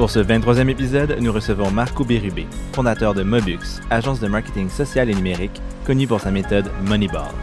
Pour ce 23e épisode, nous recevons Marco Bérubé, fondateur de Mobux, agence de marketing social et numérique connue pour sa méthode Moneyball.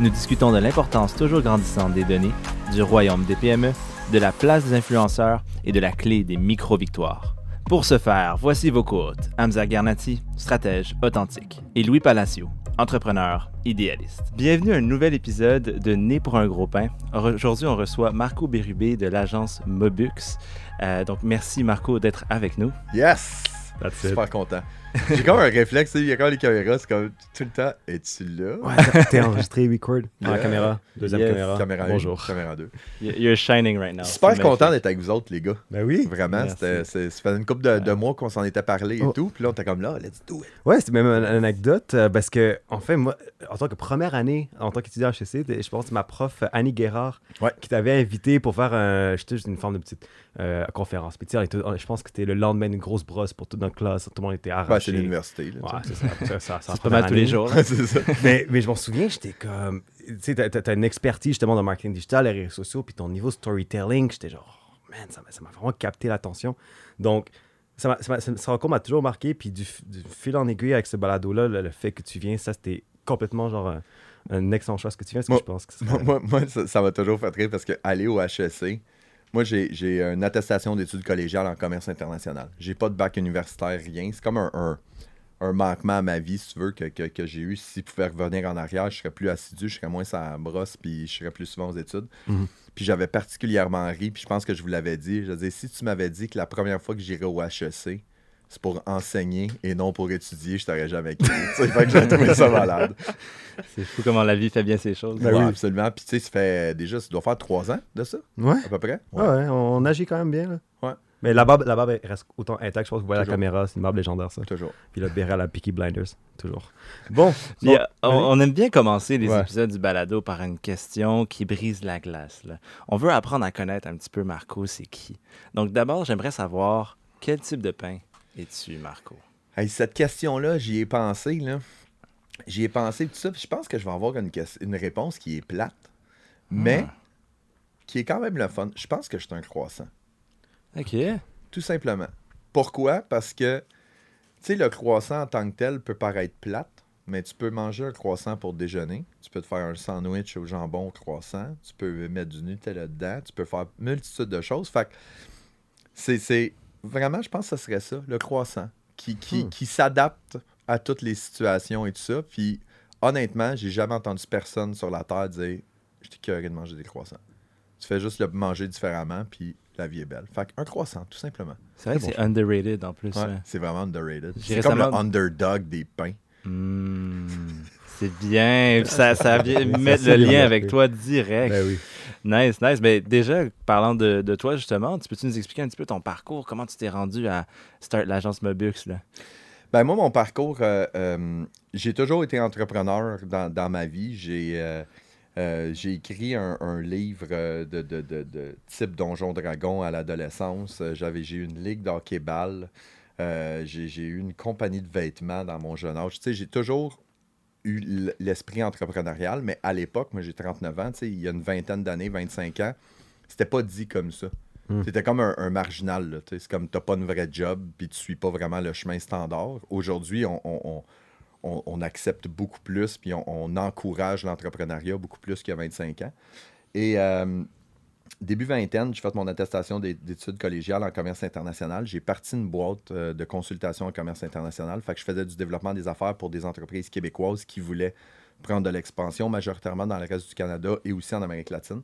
Nous discutons de l'importance toujours grandissante des données, du royaume des PME, de la place des influenceurs et de la clé des micro-victoires. Pour ce faire, voici vos hôtes, Hamza Garnati, stratège authentique, et Louis Palacio, entrepreneur idéaliste. Bienvenue à un nouvel épisode de Né pour un gros pain. Aujourd'hui, on reçoit Marco Bérubé de l'agence Mobux. Euh, donc, merci Marco d'être avec nous. Yes! That's it. Super content. J'ai comme un réflexe, il y a quand les caméras, c'est comme tout le temps, es-tu là? Ouais, t'es enregistré, record. Dans la Yeah. caméra. Deuxième Yes. caméra. Caméra Bonjour. 1, caméra 2. Y- You're shining right now. Super C'est content d'être avec vous autres, les gars. Ben oui. Vraiment, c'est- ça faisait une couple de, de mois qu'on s'en était parlé et Oh. tout, puis là, on était comme là, let's do it. Ouais, c'était même une anecdote euh, parce que, en fait, moi, en tant que première année, en tant qu'étudiant à HEC, je pense que c'est ma prof, Annie Guérard, Ouais. qui t'avait invité pour faire un, juste une forme de petite euh, conférence. Puis, je pense que c'était le lendemain d'une grosse brosse pour toute notre classe. Tout le monde était Ben, arraché. c'est l'université, là. Ouais, c'est ça. ça, ça, ça C'est pas mal tous les jours. ça. mais, mais je m'en souviens, j'étais comme. Tu sais, t'as, une expertise justement dans le marketing digital, les réseaux sociaux, puis ton niveau storytelling, j'étais genre, oh, man, ça m'a, ça m'a vraiment capté l'attention. Donc, ça m'a, ça m'a- ça- toujours marqué, puis du, fil en aiguille avec ce balado-là, le, le fait que tu viens, ça, c'était complètement genre un, un excellent choix ce que tu viens, parce que Moi- je pense que c'est. Moi, moi, moi, ça, ça m'a toujours fait rire parce que aller au HEC, moi, j'ai, une attestation d'études collégiales en commerce international. J'ai pas de bac universitaire, rien. C'est comme un, un, un manquement à ma vie, si tu veux, que, que, que j'ai eu. S'il pouvait revenir en arrière, je serais plus assidu, je serais moins sa brosse, puis je serais plus souvent aux études. Mhm. Puis j'avais particulièrement ri, puis je pense que je vous l'avais dit. Je disais, si tu m'avais dit que la première fois que j'irais au HEC, c'est pour enseigner et non pour étudier, je t'aurais jamais cru. Fait que j'ai trouvé ça malade. C'est fou comment la vie fait bien ces choses. Ben Ouais, oui. absolument. Puis tu sais, ça fait déjà, ça doit faire trois ans de ça, Ouais. à peu près. Ouais, ouais, on agit quand même bien. Là. Ouais. Mais la barbe, la barbe elle reste autant intacte. Je pense que vous voyez la caméra, c'est une barbe légendaire, ça. Toujours. Puis le béret à la Peaky Blinders, toujours. Bon, Puis, bon, euh, on, on aime bien commencer les Ouais. épisodes du balado par une question qui brise la glace. là. On veut apprendre à connaître un petit peu Marco, c'est qui. Donc d'abord, j'aimerais savoir quel type de pain es-tu, Marco? Hey, cette question-là, j'y ai pensé, là. J'y ai pensé tout ça, puis je pense que je vais avoir une, réponse qui est plate, mais Ah. qui est quand même le fun. Je pense que je suis un croissant. Ok. Tout simplement. Pourquoi? Parce que, tu sais, le croissant en tant que tel peut paraître plate, mais tu peux manger un croissant pour déjeuner. Tu peux te faire un sandwich au jambon au croissant. Tu peux mettre du Nutella dedans. Tu peux faire multitude de choses. Fait que c'est, c'est- vraiment, je pense que ce serait ça, le croissant, qui, qui, qui s'adapte à toutes les situations et tout ça. Puis, honnêtement, j'ai jamais entendu personne sur la Terre dire « Je suis curieux de manger des croissants ». Tu fais juste le manger différemment, puis la vie est belle. Fait un croissant, tout simplement. C'est vrai que c'est underrated en plus. Ouais, hein. c'est vraiment underrated. J'ai C'est comme le underdog des pains. Hmm, c'est bien. Ça, ça vient mettre le lien avec toi direct. ben oui. Nice, nice. Mais déjà, parlant de, de toi, justement, tu peux-tu nous expliquer un petit peu ton parcours? Comment tu t'es rendu à start l'agence Mobux? Là? Ben moi, mon parcours, euh, euh, j'ai toujours été entrepreneur dans, dans ma vie. J'ai euh, écrit un, livre de, de, de, type Donjon Dragon à l'adolescence. J'ai eu une ligue d'hockey-ball. J'ai eu une compagnie de vêtements dans mon jeune âge. Tu sais, j'ai toujours eu l'esprit entrepreneurial, mais à l'époque, moi j'ai 39 ans, tu sais, il y a une vingtaine d'années, 25 ans, c'était pas dit comme ça. Hmm. C'était comme un, un marginal. là, tu sais, C'est comme t'as pas une vraie job, puis tu suis pas vraiment le chemin standard. Aujourd'hui, on, on- on- accepte beaucoup plus, puis on, on encourage l'entrepreneuriat beaucoup plus qu'il y a 25 ans. Et euh, début vingtaine, j'ai fait mon attestation d'é- d'études collégiales en commerce international. J'ai parti une boîte euh, de consultation en commerce international. Fait que je faisais du développement des affaires pour des entreprises québécoises qui voulaient prendre de l'expansion, majoritairement dans le reste du Canada et aussi en Amérique latine.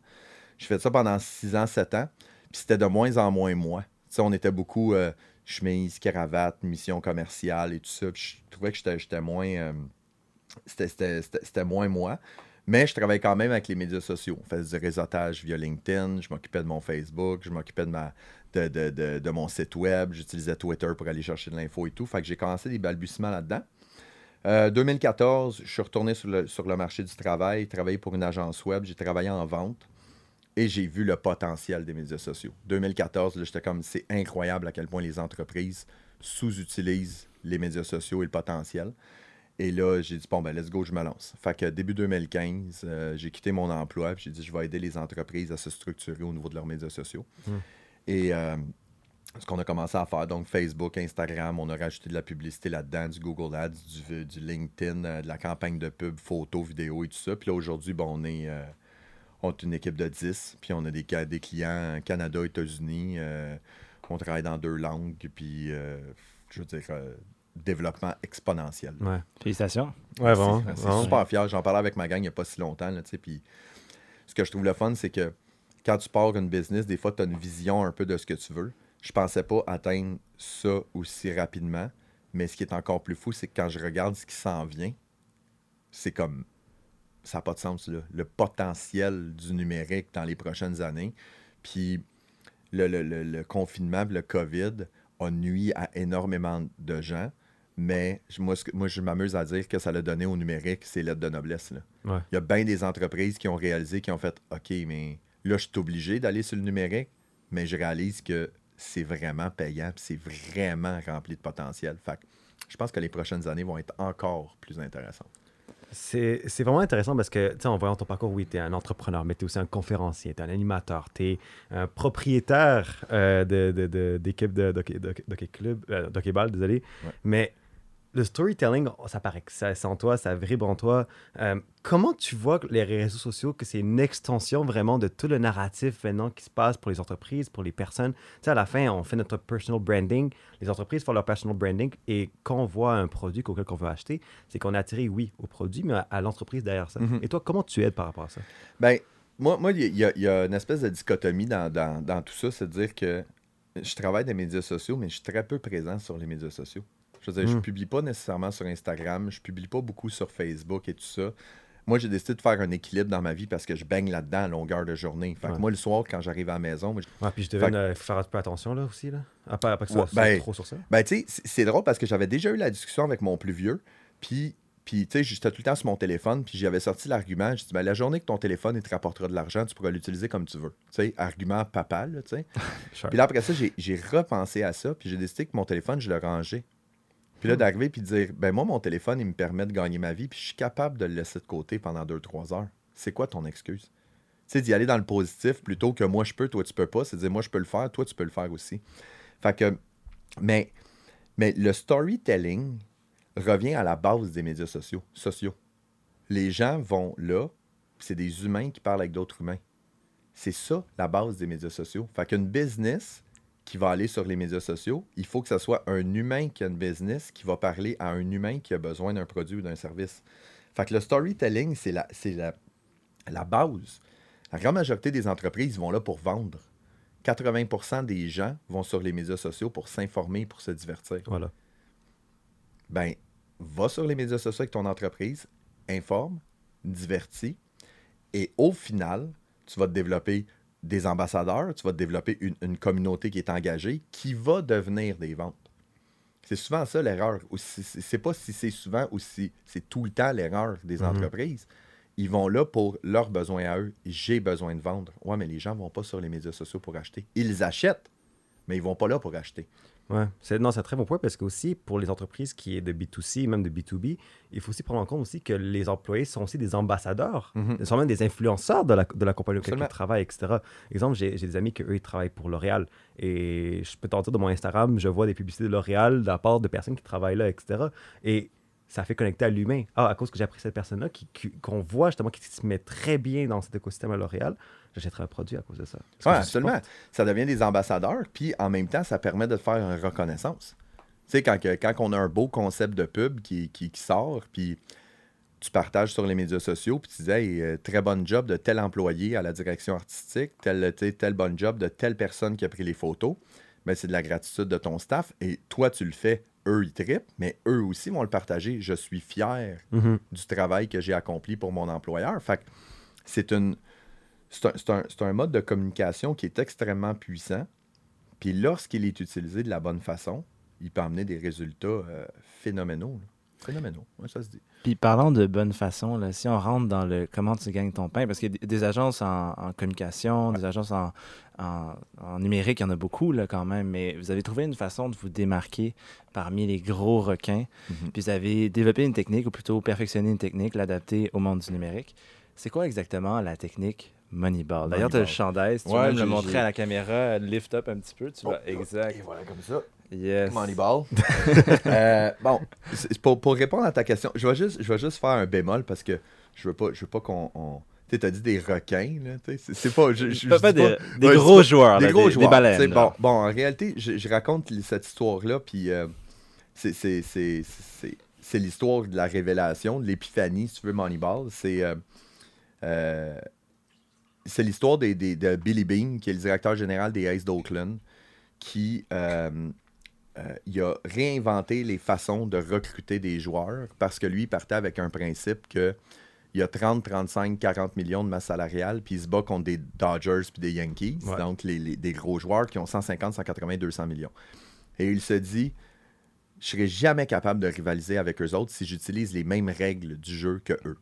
J'ai fait ça pendant 6 ans, 7 ans. Puis c'était de moins en moins moi. On était beaucoup. euh, chemise, cravate, mission commerciale et tout ça. Puis je trouvais que j'étais moins. euh, c'était moins moi. Mais je travaillais quand même avec les médias sociaux. On faisait du réseautage via LinkedIn, je m'occupais de mon Facebook, je m'occupais de, mon site web, j'utilisais Twitter pour aller chercher de l'info et tout. Fait que j'ai commencé des balbutiements là-dedans. Euh, 2014, je suis retourné sur le, sur le marché du travail, travaillé pour une agence web, j'ai travaillé en vente et j'ai vu le potentiel des médias sociaux. 2014, là, j'étais comme, c'est incroyable à quel point les entreprises sous-utilisent les médias sociaux et le potentiel. Et là, j'ai dit, bon, ben, let's go, je me lance. Fait que début 2015, euh, j'ai quitté mon emploi, puis j'ai dit, je vais aider les entreprises à se structurer au niveau de leurs médias sociaux. Et euh, ce qu'on a commencé à faire, donc Facebook, Instagram, on a rajouté de la publicité là-dedans, du Google Ads, du, du LinkedIn, euh, de la campagne de pub, photos, vidéos et tout ça. Puis là, aujourd'hui, bon, on est, on est une équipe de 10, puis on a des, clients Canada, États-Unis. on travaille dans deux langues, puis, je veux dire, développement exponentiel. Ouais. Félicitations. Ouais, vraiment. C'est- super fier. J'en parlais avec ma gang il n'y a pas si longtemps. Là, puis ce que je trouve le fun, c'est que quand tu pars une business, des fois, tu as une vision un peu de ce que tu veux. Je pensais pas atteindre ça aussi rapidement. Mais ce qui est encore plus fou, c'est que quand je regarde ce qui s'en vient, c'est comme. Ça n'a pas de sens, là. Le potentiel du numérique dans les prochaines années. Puis le, le- le- le confinement, le COVID a nuit à énormément de gens. Mais moi, ce que- moi je m'amuse à dire que ça l'a donné au numérique, c'est l'aide de noblesse. Là. Ouais. Il y a bien des entreprises qui ont réalisé, qui ont fait OK, mais là, je suis obligé d'aller sur le numérique, mais je réalise que c'est vraiment payant, c'est vraiment rempli de potentiel. Fait que je pense que les prochaines années vont être encore plus intéressantes. C'est c'est vraiment intéressant parce que, tu sais, en voyant ton parcours, oui, tu es un entrepreneur, mais tu es aussi un conférencier, tu es un animateur, tu es un propriétaire euh, de- de- de- d'équipe de, d'hockey club, euh, d'hockey-ball, désolé. Ouais. Mais le storytelling, oh, ça paraît que ça, en toi, ça vibre en toi. Euh, comment tu vois les réseaux sociaux, que c'est une extension vraiment de tout le narratif maintenant qui se passe pour les entreprises, pour les personnes? Tu sais, à la fin, on fait notre personal branding, les entreprises font leur personal branding, et quand on voit un produit auquel on veut acheter, c'est qu'on est attiré, oui, au produit, mais à, à l'entreprise derrière ça. Mhm. Et toi, comment tu aides par rapport à ça? Ben, moi, moi, il y, a- il y a une espèce de dichotomie dans, dans- dans tout ça, c'est de dire que je travaille des médias sociaux, mais je suis très peu présent sur les médias sociaux. Je veux dire, je Mm. publie pas nécessairement sur Instagram, je publie pas beaucoup sur Facebook et tout ça. Moi, j'ai décidé de faire un équilibre dans ma vie parce que je baigne là-dedans à longueur de journée. Fait que Ouais. moi, le soir, quand j'arrive à la maison, moi, je- Ouais, puis je devais que- euh, faire un peu attention là aussi, là. À pas, à pas que ça Ouais, ben, trop sur ça. Ben, tu sais, c'est- drôle parce que j'avais déjà eu la discussion avec mon plus vieux. Puis, puis tu sais, j'étais tout le temps sur mon téléphone. Puis, j'avais sorti l'argument. J'ai dit, ben, la journée que ton téléphone il te rapportera de l'argent, tu pourras l'utiliser comme tu veux. Tu sais, argument papa, là, tu sais. Sure. Puis là, après ça, j'ai j'ai repensé à ça. Puis, j'ai décidé que mon téléphone, je le rangeais. Puis là, d'arriver puis de dire, ben, moi, mon téléphone, il me permet de gagner ma vie. Puis, je suis capable de le laisser de côté pendant 2-3 heures. C'est quoi ton excuse? Tu sais, d'y aller dans le positif plutôt que moi, je peux, toi, tu peux pas. C'est de dire, moi, je peux le faire, toi, tu peux le faire aussi. Fait que, mais, mais le storytelling revient à la base des médias sociaux. sociaux. Les gens vont là, puis c'est des humains qui parlent avec d'autres humains. C'est ça, la base des médias sociaux. Fait qu'une business qui va aller sur les médias sociaux, il faut que ce soit un humain qui a une business qui va parler à un humain qui a besoin d'un produit ou d'un service. Fait que le storytelling, c'est la, c'est la, la base. La grande majorité des entreprises vont là pour vendre. 80% des gens vont sur les médias sociaux pour s'informer, pour se divertir. Voilà. Ben, va sur les médias sociaux avec ton entreprise, informe, divertis, et au final, tu vas te développer des ambassadeurs, tu vas développer une, une communauté qui est engagée, qui va devenir des ventes. C'est souvent ça l'erreur. C'est pas si c'est souvent ou si c'est tout le temps l'erreur des Mhm. entreprises. Ils vont là pour leurs besoins à eux. J'ai besoin de vendre. Ouais, mais les gens vont pas sur les médias sociaux pour acheter. Ils achètent, mais ils vont pas là pour acheter. Ouais, c'est non, c'est un très bon point parce que aussi pour les entreprises qui est de B2C, même de B2B, il faut aussi prendre en compte aussi que les employés sont aussi des ambassadeurs, ils sont même des influenceurs de la, de la compagnie auquel ils travaillent, etc. Exemple, j'ai j'ai des amis qui eux ils travaillent pour L'Oréal et je peux t'en dire de mon Instagram, je vois des publicités de L'Oréal de la part de personnes qui travaillent là, etc. Et ça fait connecter à l'humain. Ah, à cause que j'ai appris cette personne-là, qu'on voit justement qui se met très bien dans cet écosystème à L'Oréal, j'achèterai un produit à cause de ça. Oui, absolument. Ça devient des ambassadeurs, puis en même temps, ça permet de faire une reconnaissance. Tu sais, quand, quand on a un beau concept de pub qui, qui, qui sort, puis tu partages sur les médias sociaux, puis tu dis, hey, euh, très bon job de tel employé à la direction artistique, tel, tel bon job de telle personne qui a pris les photos. ben, c'est de la gratitude de ton staff. Et toi, tu le fais, eux, ils trippent, mais eux aussi vont le partager. Je suis fier Mhm. du travail que j'ai accompli pour mon employeur. Fait c'est une. C'est un, c'est un- mode de communication qui est extrêmement puissant. Puis lorsqu'il est utilisé de la bonne façon, il peut amener des résultats euh, phénoménaux. là. Phénoménaux, ouais, ça se dit. Puis parlant de bonne façon, là, si on rentre dans le comment tu gagnes ton pain, parce qu'il y a des- agences en, en communication, des agences en, en- en numérique, il y en a beaucoup là, quand même, mais vous avez trouvé une façon de vous démarquer parmi les gros requins, Mhm. puis vous avez développé une technique, ou plutôt perfectionné une technique, l'adapter au monde du numérique. C'est quoi exactement la technique Moneyball? D'ailleurs, tu as le chandail, si tu veux Ouais, même le j'ai- montrer à la caméra, lift up un petit peu, tu vois, Oh, exact. Et voilà, comme ça. Yes. Moneyball. Euh, bon, c'est- pour, pour répondre à ta question, je vais juste, je vais juste faire un bémol parce que je veux pas, je veux pas qu'on. on- Tu sais, as dit des requins, là. C'est pas. Je, je- Pas- je pas des, des Ouais, gros joueurs, des là, gros des, joueurs. baleines. Sais, là. bon, bon, en réalité, je, je raconte cette histoire-là, puis euh, c'est- c'est- c'est c'est- c'est l'histoire de la révélation, de l'épiphanie, si tu veux, Moneyball. C'est euh, euh, c'est l'histoire des, des- de Billy Bean, qui est le directeur général des Aces d'Oakland, qui euh, il a réinventé les façons de recruter des joueurs parce que lui, il partait avec un principe que il y a 30, 35, 40 millions de masse salariale, puis il se bat contre des Dodgers puis des Yankees, Ouais. donc les, les- des gros joueurs qui ont 150, 180, 200 millions. Et il se dit, je serai jamais capable de rivaliser avec eux autres si j'utilise les mêmes règles du jeu que eux.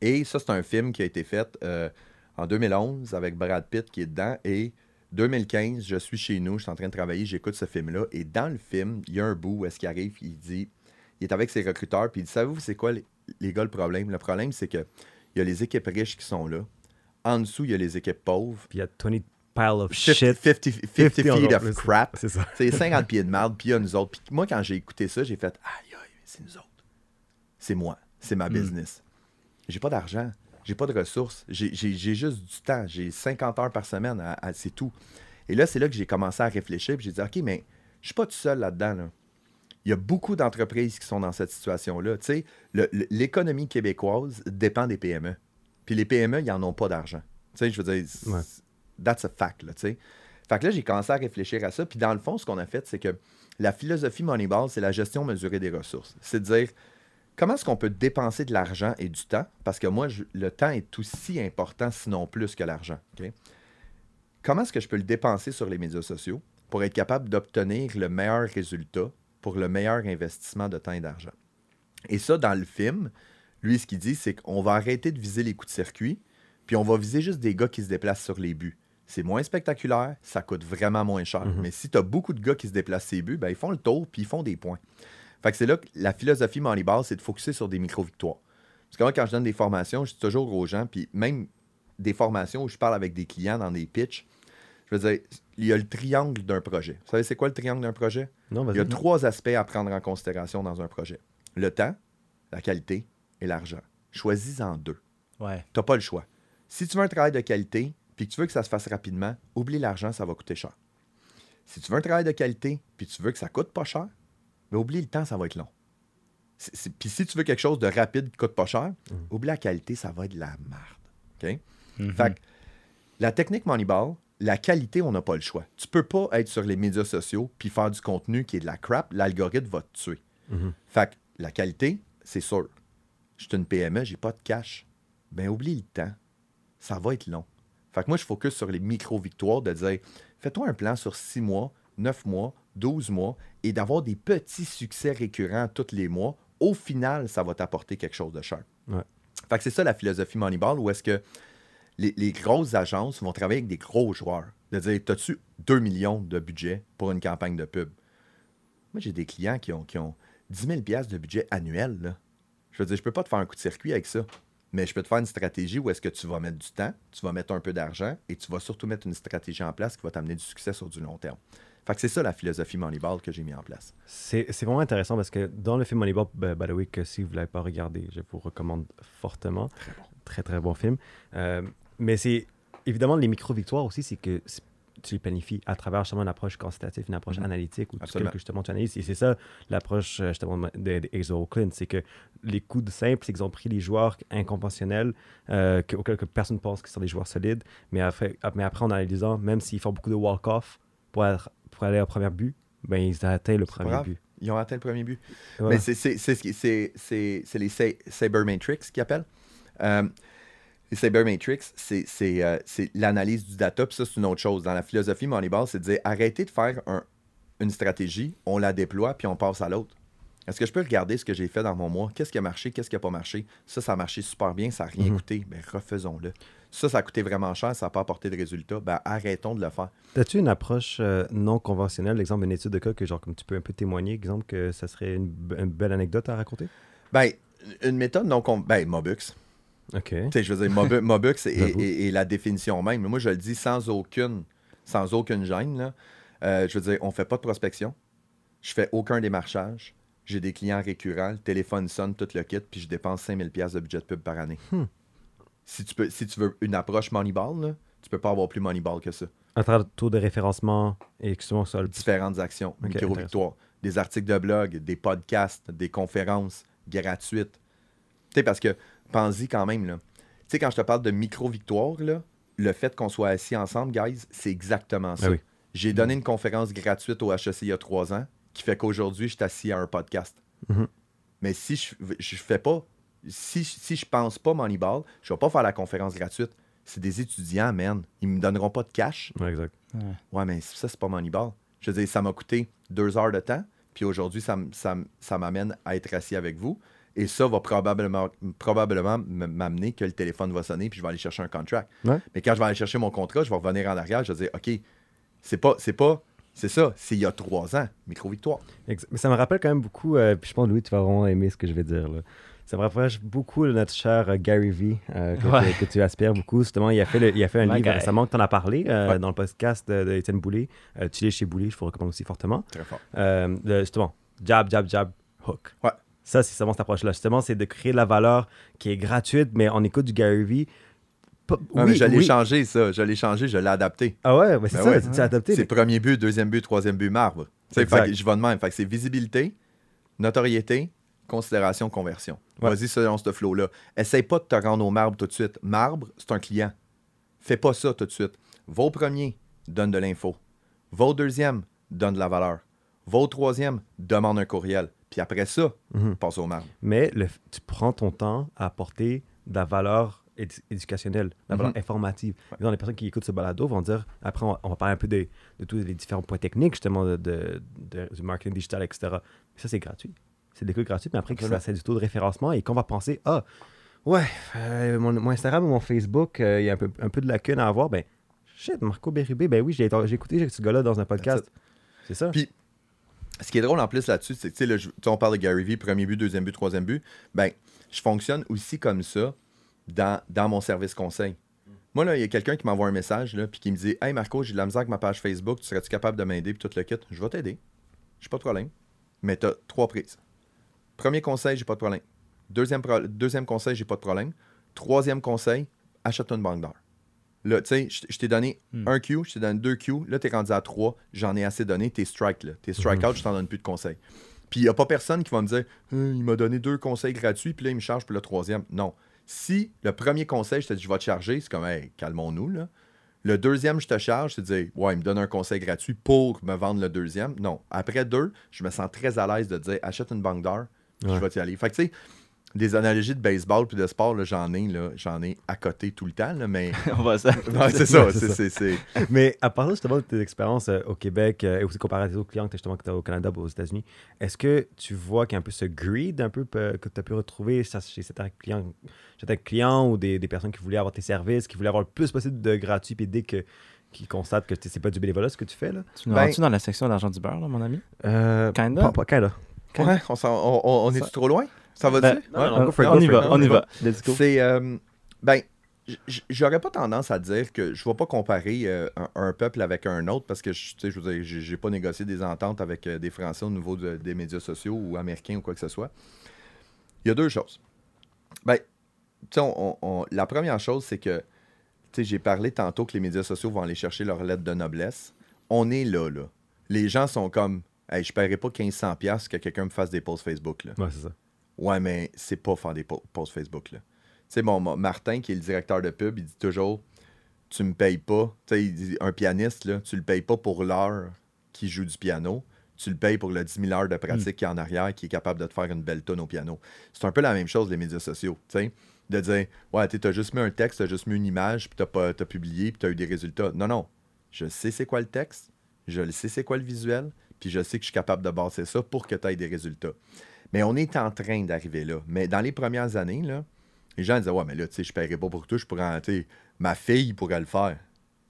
Et ça, c'est un film qui a été fait euh, en 2011 avec Brad Pitt qui est dedans. Et 2015, je suis chez nous, je suis en train de travailler, j'écoute ce film-là. Et dans le film, il y a un bout où est-ce qu'il arrive, il dit, il est avec ses recruteurs, puis il dit, savez-vous, c'est quoi les, les gars le problème? Le problème, c'est que il y a les équipes riches qui sont là. En dessous, il y a les éques pauvres. Puis il y a 20 piles of 50, shit. 50 50 feet of crap. C'est ça. C'est 50 pieds de merde, puis il y a nous autres. Puis moi, quand j'ai écouté ça, j'ai fait Aïe, aïe, c'est nous autres. C'est moi. C'est ma business. J'ai pas d'argent. J'ai pas de ressources. J'ai juste du temps. J'ai 50 heures par semaine. à- à- c'est tout. Et là, c'est là que j'ai commencé à réfléchir. Puis j'ai dit OK, mais je suis pas tout seul là-dedans. là. Il y a beaucoup d'entreprises qui sont dans cette situation-là. Tu sais, l'économie québécoise dépend des PME. Puis les PME, ils n'en ont pas d'argent. Tu sais, je veux dire, Ouais. that's a fact, là, tu sais. Fait que là, j'ai commencé à réfléchir à ça. Puis dans le fond, ce qu'on a fait, c'est que la philosophie Moneyball, c'est la gestion mesurée des ressources. C'est de dire comment est-ce qu'on peut dépenser de l'argent et du temps, parce que moi, je- le temps est aussi important, sinon plus que l'argent. Comment est-ce que je peux le dépenser sur les médias sociaux pour être capable d'obtenir le meilleur résultat pour le meilleur investissement de temps et d'argent? Et ça, dans le film, lui, ce qu'il dit, c'est qu'on va arrêter de viser les coups de circuit, puis on va viser juste des gars qui se déplacent sur les buts. C'est moins spectaculaire, ça coûte vraiment moins cher. Mais si tu as beaucoup de gars qui se déplacent ces buts, ben, ils font le tour puis ils font des points. Fait que c'est là que la philosophie Moneyball, c'est de focuser sur des micro-victoires. Parce que moi, quand je donne des formations, je dis toujours aux gens, puis même des formations où je parle avec des clients dans des pitchs, je veux dire, il y a le triangle d'un projet. Vous savez, c'est quoi le triangle d'un projet? Non, Il y a trois aspects à prendre en considération dans un projet. Le temps, la qualité et l'argent. Choisis-en deux. Ouais. Tu n'as pas le choix. Si tu veux un travail de qualité, puis que tu veux que ça se fasse rapidement, oublie l'argent, ça va coûter cher. Si tu veux un travail de qualité, puis tu veux que ça coûte pas cher, mais oublie le temps, ça va être long. Puis si tu veux quelque chose de rapide qui coûte pas cher, oublie la qualité, ça va être de la merde. OK? Fait que la technique Moneyball, la qualité, on n'a pas le choix. Tu peux pas être sur les médias sociaux puis faire du contenu qui est de la crap, l'algorithme va te tuer. Fait que la qualité, c'est sûr. Je suis une PME, j'ai pas de cash. Ben oublie le temps. Ça va être long. Fait que moi, je focus sur les micro-victoires de dire fais-toi un plan sur 6 mois, 9 mois, 12 mois et d'avoir des petits succès récurrents tous les mois. Au final, ça va t'apporter quelque chose de cher. Ouais. Fait que c'est ça la philosophie Moneyball où est-ce que les, les grosses agences vont travailler avec des gros joueurs. De dire, as-tu 2 millions de budget pour une campagne de pub? Moi, j'ai des clients qui ont, qui ont 10 000 piastres de budget annuel. Là. Je veux dire, je peux pas te faire un coup de circuit avec ça. Mais je peux te faire une stratégie où est-ce que tu vas mettre du temps, tu vas mettre un peu d'argent et tu vas surtout mettre une stratégie en place qui va t'amener du succès sur du long terme. Fait que c'est ça la philosophie Moneyball que j'ai mis en place. C'est c'est vraiment intéressant parce que dans le film Moneyball, by the way, que si vous ne l'avez pas regardé, je vous recommande fortement. Très, très bon film. Euh, mais c'est évidemment les micro-victoires aussi, c'est que tu les planifies à travers justement une approche quantitative, une approche Mhm. analytique ou Absolument. que justement tu analyses. Et c'est ça l'approche euh, justement des de Exo Oakland, c'est que les coups de simple, c'est qu'ils ont pris les joueurs inconventionnels euh, que- auxquels que personne pense qu'ils sont des joueurs solides, mais après, mais après en analysant, même s'ils font beaucoup de walk-off, pour, être- pour aller au premier but, ben, ils ont atteint le premier grave. but. Ils ont atteint le premier but. Voilà. Mais c'est- ce les Sa- Sabermetrics qu'ils appellent. Euh, les Sabermetrics, c'est c'est, euh, l'analyse du data. Puis ça, c'est une autre chose. Dans la philosophie Moneyball, c'est de dire arrêtez de faire un- une stratégie, on la déploie, puis on passe à l'autre. Est-ce que je peux regarder ce que j'ai fait dans mon mois? Qu'est-ce qui a marché? Qu'est-ce qui n'a pas marché? Ça, ça a marché super bien, ça n'a rien Mhm. coûté. Ben, refaisons-le. Ça, ça a coûté vraiment cher, ça n'a pas apporté de résultat. Ben, arrêtons de le faire. As-tu une approche euh, non conventionnelle, exemple une étude de cas que genre comme tu peux un peu témoigner, exemple que ça serait une, be- une belle anecdote à raconter? Ben, une méthode non... con- Ben, Mobux. Ok. Tu sais, je veux dire, Mobu- Mobux est, J'avoue. est- est la définition même. Mais moi, je le dis sans aucune, sans aucune gêne. là. Euh, je veux dire, on fait pas de prospection. Je fais aucun démarchage. J'ai des clients récurrents. Le téléphone sonne, tout le kit, puis je dépense 5000 pièces de budget de pub par année. Hmm. Si, tu peux, si tu veux une approche Moneyball, là, tu peux pas avoir plus Moneyball que ça. À travers le taux de référencement et justement ça, Différentes actions, micro-victoires, des articles de blog, des podcasts, des conférences gratuites. Tu sais, parce que, pense-y quand même, là. Tu sais, quand je te parle de micro-victoire, là, le fait qu'on soit assis ensemble, guys, c'est exactement ça. Ah oui. J'ai donné une conférence gratuite au HEC il y a trois ans qui fait qu'aujourd'hui, je suis assis à un podcast. Mhm. Mais si je, je fais pas, si, si je pense pas Moneyball, je vais pas faire la conférence gratuite. C'est des étudiants, man. Ils me donneront pas de cash. Ouais, exact. Ouais, mais ça, c'est pas Moneyball. Je veux dire, ça m'a coûté deux heures de temps, puis aujourd'hui, ça, m'amène à être assis avec vous. Et ça va probablement, m'amener que le téléphone va sonner, puis je vais aller chercher un contract. Ouais. Mais quand je vais aller chercher mon contrat, je vais revenir en arrière, je vais dire, OK, c'est pas, c'est pas, c'est ça, c'est il y a trois ans, micro-victoire. Mais ça me rappelle quand même beaucoup, euh, puis je pense, Louis, tu vas vraiment aimer ce que je vais dire. Là. Ça me rappelle beaucoup de notre cher euh, Gary Vee, euh, que, Ouais. que- que tu aspires beaucoup. Justement, il a fait, le- il a fait un My livre guy. récemment que tu en as parlé euh, Ouais. dans le podcast de- d'Étienne Boulay. Euh, tu l'es chez Boulay, je vous recommande aussi fortement. Très fort. Euh, le- justement, jab, jab, jab, hook. Ouais. Ça, c'est vraiment cette approche-là. Justement, c'est de créer de la valeur qui est gratuite, mais on écoute du Gary Vee. Ouais, oui, mais je l'ai oui. changé, ça. Je l'ai changé, je l'ai adapté. Ah ouais, mais c'est Ben ça, ouais. as adopté. C'est mais- premier but, deuxième but, troisième but, marbre. Fait que je vais de même. Fait que c'est visibilité, notoriété, considération, conversion. Ouais. Vas-y selon ce flow-là. Essaye pas de te rendre au marbre tout de suite. Marbre, c'est un client. Fais pas ça tout de suite. Va au premier, donne de l'info. Va au deuxième, donne de la valeur. Va au troisième, demande un courriel. Puis après ça, Mhm. passe au marbre. mais le tu prends ton temps à apporter de la valeur édu- éducationnelle, de la valeur Mhm. informative. Exemple, les personnes qui écoutent ce balado vont dire, après, on va, on va parler un peu de, de tous les différents points techniques, justement, de, de- de- du marketing digital, etc. Mais ça, c'est gratuit. C'est des cours gratuits, mais après, que ça, c'est du taux de référencement et qu'on va penser, ah, ouais, euh, mon, mon Instagram ou mon Facebook, euh, il y a un peu, un peu de lacune à avoir, ben, shit, Marco Bérubé, ben oui, j'ai écouté ce gars-là dans un podcast. C'est ça. Puis, Ce qui est drôle en plus là-dessus, c'est que tu sais, là, je- tu sais, on parle de Gary Vee, premier but, deuxième but, troisième but. Ben, je fonctionne aussi comme ça dans, dans mon service conseil. Moi, là, il y a quelqu'un qui m'envoie un message, là, puis qui me dit Hey Marco, j'ai de la misère avec ma page Facebook, tu serais-tu capable de m'aider, puis tout le kit Je vais t'aider. J'ai pas de problème. Mais tu as trois prises. Premier conseil, j'ai pas de problème. Deuxième, pro- deuxième conseil, j'ai pas de problème. Troisième conseil, achète-toi une banque d'heures. Là, tu sais, je t'ai donné Hmm. un Q, je t'ai donné deux Q. Là, t'es rendu à trois. J'en ai assez donné. T'es strike, là. T'es strike out, je t'en donne plus de conseils. Puis il n'y a pas personne qui va me dire il m'a donné deux conseils gratuits, puis là, il me charge pour le troisième. Non. Si le premier conseil, je te dis je vais te charger, c'est comme hey, calmons-nous, là. Le deuxième, je te charge, je te dis ouais, il me donne un conseil gratuit pour me vendre le deuxième. Non. Après deux, je me sens très à l'aise de dire achète une banque d'heures, Ouais. je vais t'y aller. Fait que tu sais, des analogies de baseball puis de sport, là, j'en ai, là, j'en ai à côté tout le temps, là, mais. On va ça. Ouais, c'est ça, c'est Mais à part ça, justement, de tes expériences euh, au Québec euh, et aussi comparé à tes autres clients que t'as justement que tu as au Canada ou aux États-Unis, est-ce que tu vois qu'il y a un peu ce greed un peu que tu as pu retrouver chez certains clients, certains clients ou des, des personnes qui voulaient avoir tes services, qui voulaient avoir le plus possible de gratuit, puis dès que qui constatent que c'est pas du bénévolat ce que tu fais là? Tu nous Ben- rends-tu dans la section d'argent du beurre, là, mon ami? Euh, Kinda? Pas, pas kinda. Ouais, on, on, on- on est-tu trop loin? Ça va Ben, dire? non, non, go for it, on y va, on y va. Let's go. C'est. euh, ben, j'aurais pas tendance à dire que je vais pas comparer euh, un, un peuple avec un autre parce que je, tu sais, je j'ai j'ai pas négocié des ententes avec euh, des Français au niveau de- des médias sociaux ou américains ou quoi que ce soit. Il y a deux choses. Ben, tu sais, on- on- la première chose, c'est que, tu sais, j'ai parlé tantôt que les médias sociaux vont aller chercher leur lettre de noblesse. On est là, là. Les gens sont comme, hey, je paierai pas 1500$ piastres que quelqu'un me fasse des posts Facebook, là. Ouais, c'est ça. Ouais, mais c'est pas faire des po- posts Facebook, là. Tu sais, bon, mon- Martin, qui est le directeur de pub, il dit toujours Tu me payes pas. Tu sais, il dit un pianiste, là, tu le payes pas pour l'heure qui joue du piano, tu le payes pour le 10 000 heures de pratique qui est en arrière, qui est capable de te faire une belle tonne au piano. C'est un peu la même chose, les médias sociaux. tu sais. De dire, ouais, tu as juste mis un texte, tu as juste mis une image, puis tu as, publié, puis tu as eu des résultats. Non, non. Je sais c'est quoi le texte, je le sais c'est quoi le visuel, puis je sais que je suis capable de baser ça pour que tu aies des résultats. Mais on est en train d'arriver là. Mais dans les premières années, là, les gens disaient, ouais, mais là, tu sais, je ne paierai pas pour tout, je pourrais, tu sais, ma fille pourrait le faire.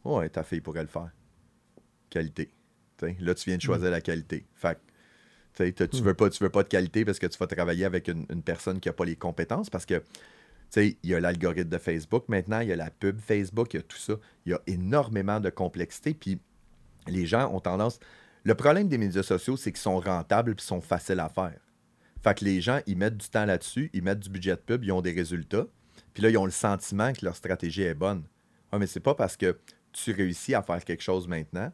Ouais, ta fille pourrait le faire. Qualité. Là, tu viens de choisir la qualité. Fait tu ne veux, pas, tu veux pas de qualité parce que tu vas travailler avec une, personne qui n'a pas les compétences parce que il y a l'algorithme de Facebook maintenant, il y a la pub Facebook, il y a tout ça. Il y a énormément de complexité. Puis les gens ont tendance. Le problème des médias sociaux, c'est qu'ils sont rentables et sont faciles à faire. Fait que les gens, ils mettent du temps là-dessus, ils mettent du budget de pub, ils ont des résultats. Puis là, ils ont le sentiment que leur stratégie est bonne. Ouais, mais c'est pas parce que tu réussis à faire quelque chose maintenant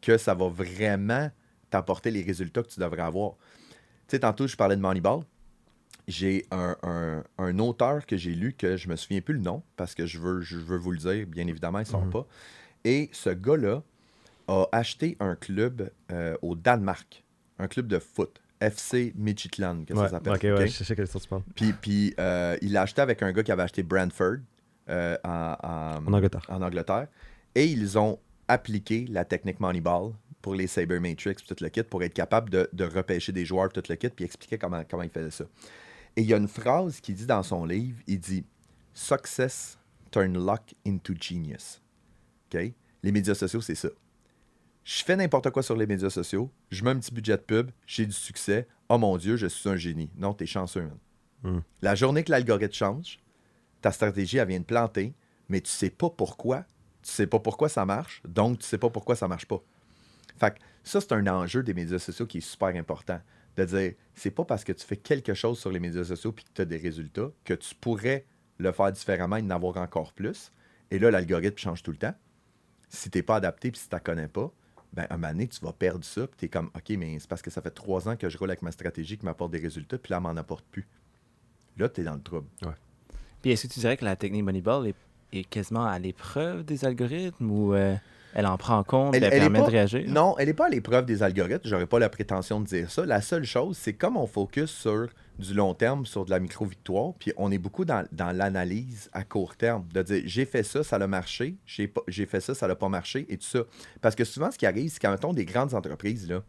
que ça va vraiment t'apporter les résultats que tu devrais avoir. Tu sais, tantôt, je parlais de Moneyball. J'ai un, auteur que j'ai lu que je me souviens plus le nom parce que je veux, je veux vous le dire, bien évidemment, ils ne sont mhm. pas. Et ce gars-là a acheté un club euh, au Danemark, un club de foot. FC Midtjylland, que ça s'appelle. Ok, ouais, je sais quel tu parles. Puis, puis euh, il l'a acheté avec un gars qui avait acheté Brentford euh, en, Angleterre. en Angleterre. Et ils ont appliquer la technique Moneyball pour les Saber Matrix, tout le kit, pour être capable de, repêcher des joueurs, tout le kit, puis expliquer comment, comment il faisait ça. Et il y a une phrase qui dit dans son livre, il dit « Success turn luck into genius ». Les médias sociaux, c'est ça. Je fais n'importe quoi sur les médias sociaux, je mets un petit budget de pub, j'ai du succès, oh mon Dieu, je suis un génie. Non, t'es chanceux, man. Hmm. La journée que l'algorithme change, ta stratégie, elle vient de planter, mais tu sais pas pourquoi, tu sais pas pourquoi ça marche, donc tu sais pas pourquoi ça marche pas. Fait que ça, c'est un enjeu des médias sociaux qui est super important. De dire, c'est pas parce que tu fais quelque chose sur les médias sociaux puis que tu as des résultats que tu pourrais le faire différemment et en avoir encore plus. Et là, l'algorithme change tout le temps. Si tu n'es pas adapté puis si tu ne connais pas, ben, à un moment donné, tu vas perdre ça. Puis tu es comme, OK, mais c'est parce que ça fait trois ans que je roule avec ma stratégie qui m'apporte des résultats, puis là, elle m'en apporte plus. Là, tu es dans le trouble. Ouais. Puis est-ce que tu dirais que la technique Moneyball est est quasiment à l'épreuve des algorithmes ou euh, elle en prend en compte, elle, permet de réagir? Non, elle n'est pas à l'épreuve des algorithmes. J'aurais pas la prétention de dire ça. La seule chose, c'est comme on focus sur du long terme, sur de la micro-victoire, puis on est beaucoup dans, l'analyse à court terme, de dire j'ai fait ça, ça a marché, j'ai fait ça, ça n'a pas marché, et tout ça. Parce que souvent, ce qui arrive, c'est quand on des grandes entreprises, là,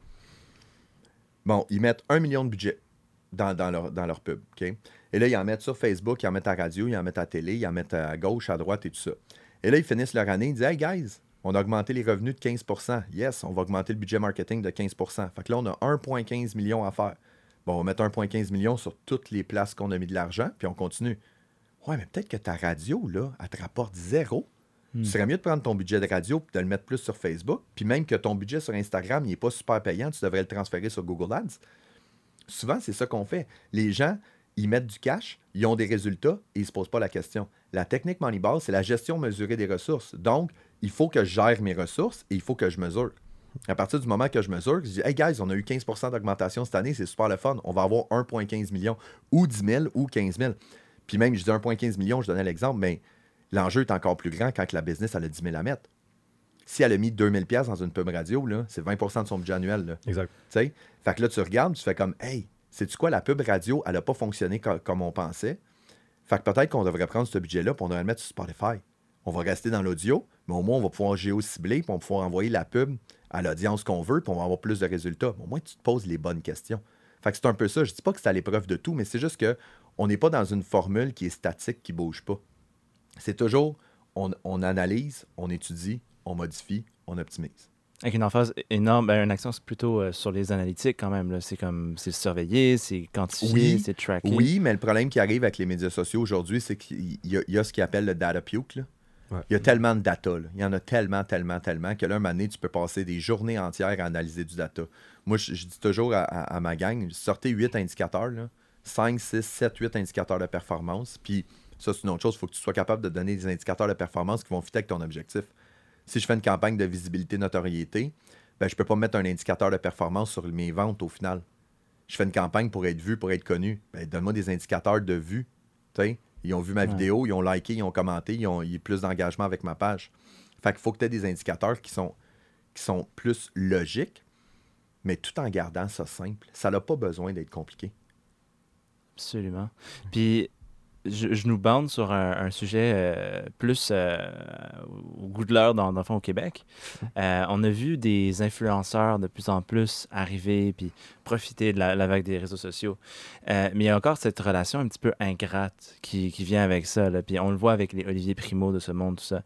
bon, ils mettent un million de budget dans, leur, dans leur pub, OK? Et là, ils en mettent sur Facebook, ils en mettent à radio, ils en mettent à télé, ils en mettent à gauche, à droite et tout ça. Et là, ils finissent leur année, ils disent Hey, guys, on a augmenté les revenus de 15% Yes, on va augmenter le budget marketing de 15% Fait que là, on a 1,15 million à faire. Bon, on va mettre 1,15 million sur toutes les places qu'on a mis de l'argent, puis on continue. Ouais, mais peut-être que ta radio, là, elle te rapporte zéro. Hmm. Ce serait mieux de prendre ton budget de radio et de le mettre plus sur Facebook. Puis même que ton budget sur Instagram, il n'est pas super payant, tu devrais le transférer sur Google Ads. Souvent, c'est ça qu'on fait. Les gens, ils mettent du cash, ils ont des résultats et ils ne se posent pas la question. La technique Moneyball, c'est la gestion mesurée des ressources. Donc, il faut que je gère mes ressources et il faut que je mesure. À partir du moment que je mesure, je dis Hey guys, on a eu 15% d'augmentation cette année, c'est super le fun. On va avoir 1,15 million, ou 10 000, ou 15 000. Puis même, je dis 1,15 million, je donnais l'exemple, mais l'enjeu est encore plus grand quand la business a le 10 000 à mettre. Si elle a mis 2000 dans une pub radio, c'est 20% de son budget annuel. Exact. Fait que là, tu regardes, tu fais comme Hey, c'est-tu quoi, la pub radio, elle n'a pas fonctionné comme on pensait? Fait que peut-être qu'on devrait prendre ce budget-là et on devrait le mettre sur Spotify. On va rester dans l'audio, mais au moins, on va pouvoir géo-cibler, puis on va pouvoir envoyer la pub à l'audience qu'on veut, puis on va avoir plus de résultats. au moins, tu te poses les bonnes questions. Fait que c'est un peu ça. Je dis pas que c'est à l'épreuve de tout, mais c'est juste que on n'est pas dans une formule qui est statique, qui bouge pas. C'est toujours, on analyse, on étudie, on modifie, on optimise. Avec une emphase énorme, ben, une action, plutôt euh, sur les analytiques quand même. C'est comme, c'est surveiller, c'est quantifier, c'est tracker. Oui, mais le problème qui arrive avec les médias sociaux aujourd'hui, c'est qu'il y, a ce qu'ils appelle le data puke. Il y a tellement de data. Il y en a tellement, tellement, tellement que là, un moment tu peux passer des journées entières à analyser du data. Moi, je, dis toujours à, ma gang, sortez 8 indicateurs, là, 5, 6, 7, 8 indicateurs de performance. Puis ça, c'est une autre chose. Il faut que tu sois capable de donner des indicateurs de performance qui vont fitter avec ton objectif si je fais une campagne de visibilité, notoriété, ben, je ne peux pas mettre un indicateur de performance sur mes ventes au final. Je fais une campagne pour être vu, pour être connu. Ben, donne-moi des indicateurs de vue. Ils ont vu ma vidéo, ils ont liké, ils ont commenté, ils ont eu plus d'engagement avec ma page. Fait qu'il faut que tu aies des indicateurs qui sont, qui sont plus logiques. mais tout en gardant ça simple. Ça n'a pas besoin d'être compliqué. Absolument. Puis, je, je nous bande sur un, un sujet euh, plus euh, au goût de l'heure dans, dans le fond au Québec. Euh, on a vu des influenceurs de plus en plus arriver puis profiter de la, la vague des réseaux sociaux. Euh, mais il y a encore cette relation un petit peu ingrate qui, qui vient avec ça. Là. Puis on le voit avec les Olivier Primo de ce monde, tout ça.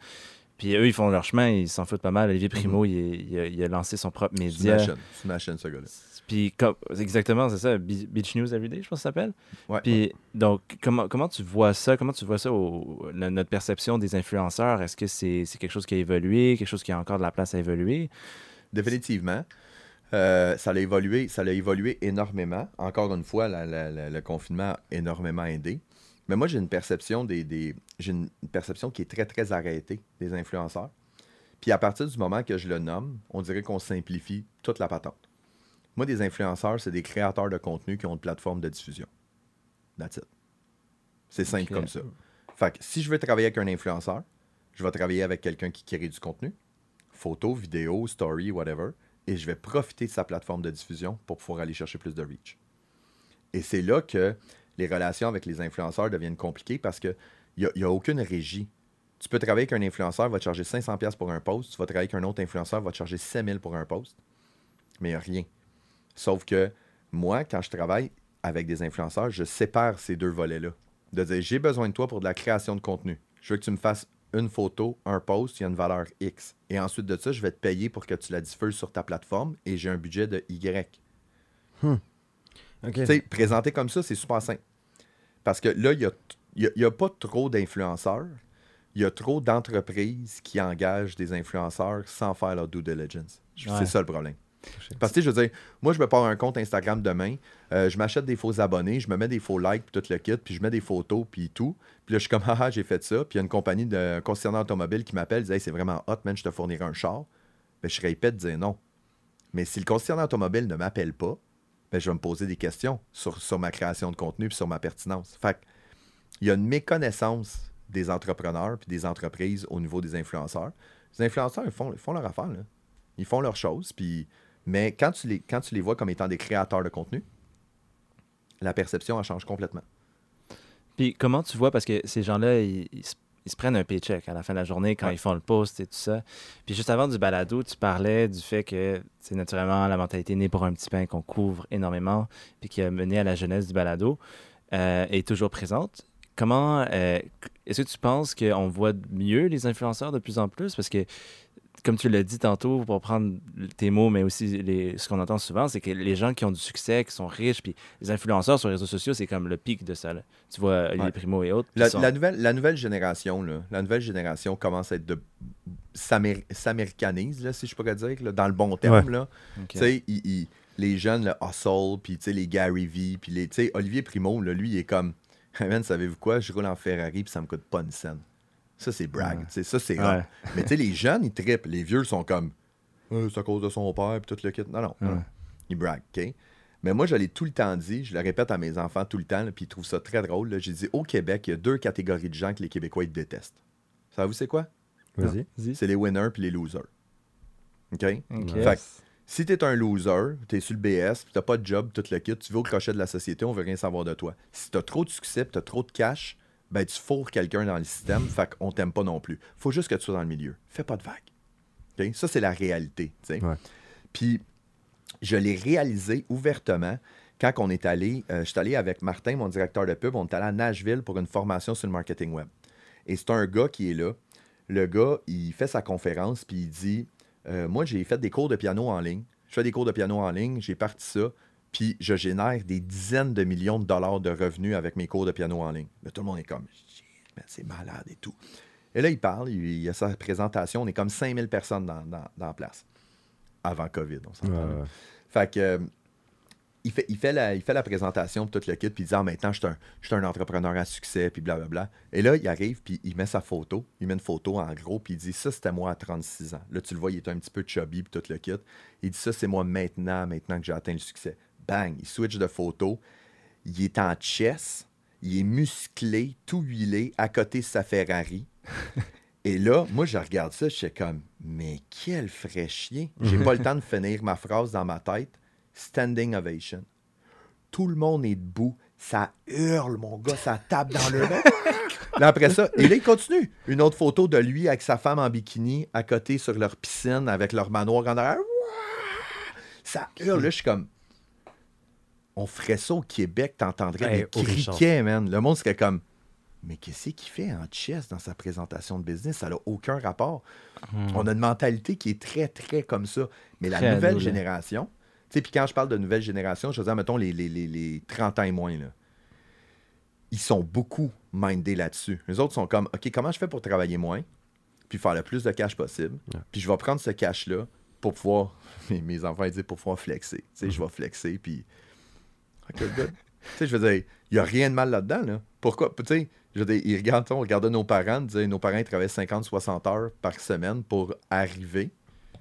Puis eux, ils font leur chemin, ils s'en foutent pas mal. Olivier Primo, il, a, il a lancé son propre média. c'est une machine, ce gars-là. Puis comme- exactement, c'est ça, Be- Beach News Everyday, je pense que ça s'appelle. Ouais. Puis donc comment comment tu vois ça Comment tu vois ça au, la- notre perception des influenceurs? Est-ce que c'est quelque chose qui a évolué, quelque chose qui a encore de la place à évoluer? Définitivement. Euh, ça a évolué, ça a évolué énormément. Encore une fois, la- la- la- le confinement a énormément aidé. Mais moi, j'ai une perception des, des- j'ai une perception qui est très, très arrêtée des influenceurs. Puis à partir du moment que je le nomme, on dirait qu'on simplifie toute la patente. Moi, des influenceurs, c'est des créateurs de contenu qui ont une plateforme de diffusion. That's it. C'est simple comme ça. Fait que si je veux travailler avec un influenceur, je vais travailler avec quelqu'un qui crée du contenu, photo, vidéo, story, whatever, et je vais profiter de sa plateforme de diffusion pour pouvoir aller chercher plus de reach. Et c'est là que les relations avec les influenceurs deviennent compliquées parce qu'il n'y a, y a aucune régie. Tu peux travailler avec un influenceur, il va te charger 500$ pour un post, tu vas travailler avec un autre influenceur, il va te charger 5000$ pour un post, mais il n'y a rien. Sauf que moi, quand je travaille avec des influenceurs, je sépare ces deux volets-là. De dire, j'ai besoin de toi pour de la création de contenu. Je veux que tu me fasses une photo, un post, il y a une valeur X. Et ensuite de ça, je vais te payer pour que tu la diffuses sur ta plateforme et j'ai un budget de Y. OK. Tu sais, présenter comme ça, c'est super simple. Parce que là, il n'y a, y a- il y a pas trop d'influenceurs. Il y a trop d'entreprises qui engagent des influenceurs sans faire leur due diligence. Ouais. C'est ça le problème. Parce que, je veux dire, moi, je me pars un compte Instagram demain, euh, je m'achète des faux abonnés, je me mets des faux likes, puis tout le kit, puis je mets des photos, puis tout. Puis là, je suis comme, ah, ah, j'ai fait ça. Puis il y a une compagnie de concessionnaire automobile qui m'appelle, dit, hey, c'est vraiment hot, man, je te fournirai un char. Ben, je serais épais de dire non. Mais si le concessionnaire automobile ne m'appelle pas, ben, je vais me poser des questions sur, sur ma création de contenu puis sur ma pertinence. Fait il y a une méconnaissance des entrepreneurs puis des entreprises au niveau des influenceurs. Les influenceurs, ils font, ils font leur affaire. Là. Ils font leurs choses. Puis, mais quand tu, les, quand tu les vois comme étant des créateurs de contenu, la perception, elle change complètement. Puis comment tu vois, parce que ces gens-là, ils, ils se, ils se prennent un paycheck à la fin de la journée quand Ouais. ils font le post et tout ça. Puis juste avant du balado, tu parlais du fait que c'est naturellement la mentalité née pour un petit pain qu'on couvre énormément, puis qui a mené à la jeunesse du balado, euh, est toujours présente. Comment, euh, est-ce que tu penses qu'on voit mieux les influenceurs de plus en plus? Parce que comme tu l'as dit tantôt, pour prendre tes mots, mais aussi les, ce qu'on entend souvent, c'est que les gens qui ont du succès, qui sont riches, puis les influenceurs sur les réseaux sociaux, c'est comme le pic de ça. là. Tu vois, Olivier Ouais. Primo et autres. La, qui sont- la nouvelle, la nouvelle génération, là, la nouvelle génération commence à être de s'améri- s'américanise, si je pourrais dire, là, dans le bon terme. Là. Tu sais, il- il- les jeunes, le hustle, puis les Gary V, puis les, Olivier Primo, là, lui, il est comme, man, savez-vous quoi, je roule en Ferrari, puis ça me coûte pas une scène. Ça, c'est brag, ça, c'est. Ouais. Mais tu sais, les jeunes, ils trippent. Les vieux sont comme, Euh, c'est à cause de son père, puis tout le kit. Non, non. Ils braguent, OK? Mais moi, je l'ai tout le temps dit, je le répète à mes enfants tout le temps, puis ils trouvent ça très drôle. J'ai dit, au Québec, il y a deux catégories de gens que les Québécois ils détestent. Savez-vous c'est quoi? Vas-y. C'est les winners puis les losers. OK? Ok. Fait que, si t'es un loser, t'es sur le BS, puis t'as pas de job, tout le kit, tu vas au crochet de la société, on veut rien savoir de toi. Si t'as trop de succès, puis t'as trop de cash, ben tu fourres quelqu'un dans le système, fait qu'on t'aime pas non plus. Faut juste que tu sois dans le milieu. Fais pas de vagues. Ça, c'est la réalité. Ouais. Puis, je l'ai réalisé ouvertement quand on est allé, euh, je suis allé avec Martin, mon directeur de pub, on est allé à Nashville pour une formation sur le marketing web. Et c'est un gars qui est là. Le gars, il fait sa conférence, puis il dit euh, Moi, j'ai fait des cours de piano en ligne. Je fais des cours de piano en ligne, j'ai parti ça, puis je génère des dizaines de millions de dollars de revenus avec mes cours de piano en ligne. Là, tout le monde est comme c'est malade et tout. Et là, il parle, il, il a sa présentation, on est comme 5000 personnes dans, dans, dans la place. Avant COVID, on s'entend. Ouais. Fait que. euh, il fait, il, fait la, il fait la présentation, tout le kit, puis il dit Ah, maintenant, je suis un, je suis un entrepreneur à succès, puis blablabla. Et là, il arrive, puis il met sa photo. Il met une photo en gros, puis il dit Ça, c'était moi à 36 ans. Là, tu le vois, il est un petit peu chubby, puis tout le kit. Il dit Ça, c'est moi maintenant, maintenant que j'ai atteint le succès. Bang Il switch de photo. Il est en chess. Il est musclé, tout huilé, à côté de sa Ferrari. Et là, moi, je regarde ça, je suis comme, mais quel frais chien. J'ai pas le temps de finir ma phrase dans ma tête. standing ovation. Tout le monde est debout. Ça hurle, mon gars, ça tape dans le. Là, après ça, et là, il continue. Une autre photo de lui avec sa femme en bikini à côté sur leur piscine avec leur manoir en arrière. Ça hurle. Là, je suis comme. On ferait ça au Québec, t'entendrais Hey, des criquets, man. Le monde serait comme. Mais qu'est-ce qu'il fait en chess dans sa présentation de business? Ça n'a aucun rapport. On a une mentalité qui est très, très comme ça. Mais la Très nouvelle génération, tu sais, puis quand je parle de nouvelle génération, je veux dire, mettons, les, les, les, les 30 ans et moins, là, ils sont beaucoup mindés là-dessus. Les autres sont comme, OK, comment je fais pour travailler moins, puis faire le plus de cash possible, puis je vais prendre ce cash-là pour pouvoir, mes, mes enfants ils disent, pour pouvoir flexer. Tu sais, je vais flexer, puis... OK, good. tu sais, je veux dire, il n'y a rien de mal là-dedans, là. Pourquoi? Tu sais, je veux dire, ils regardent, on regardait nos parents, disaient, nos parents ils travaillaient 50-60 heures par semaine pour arriver.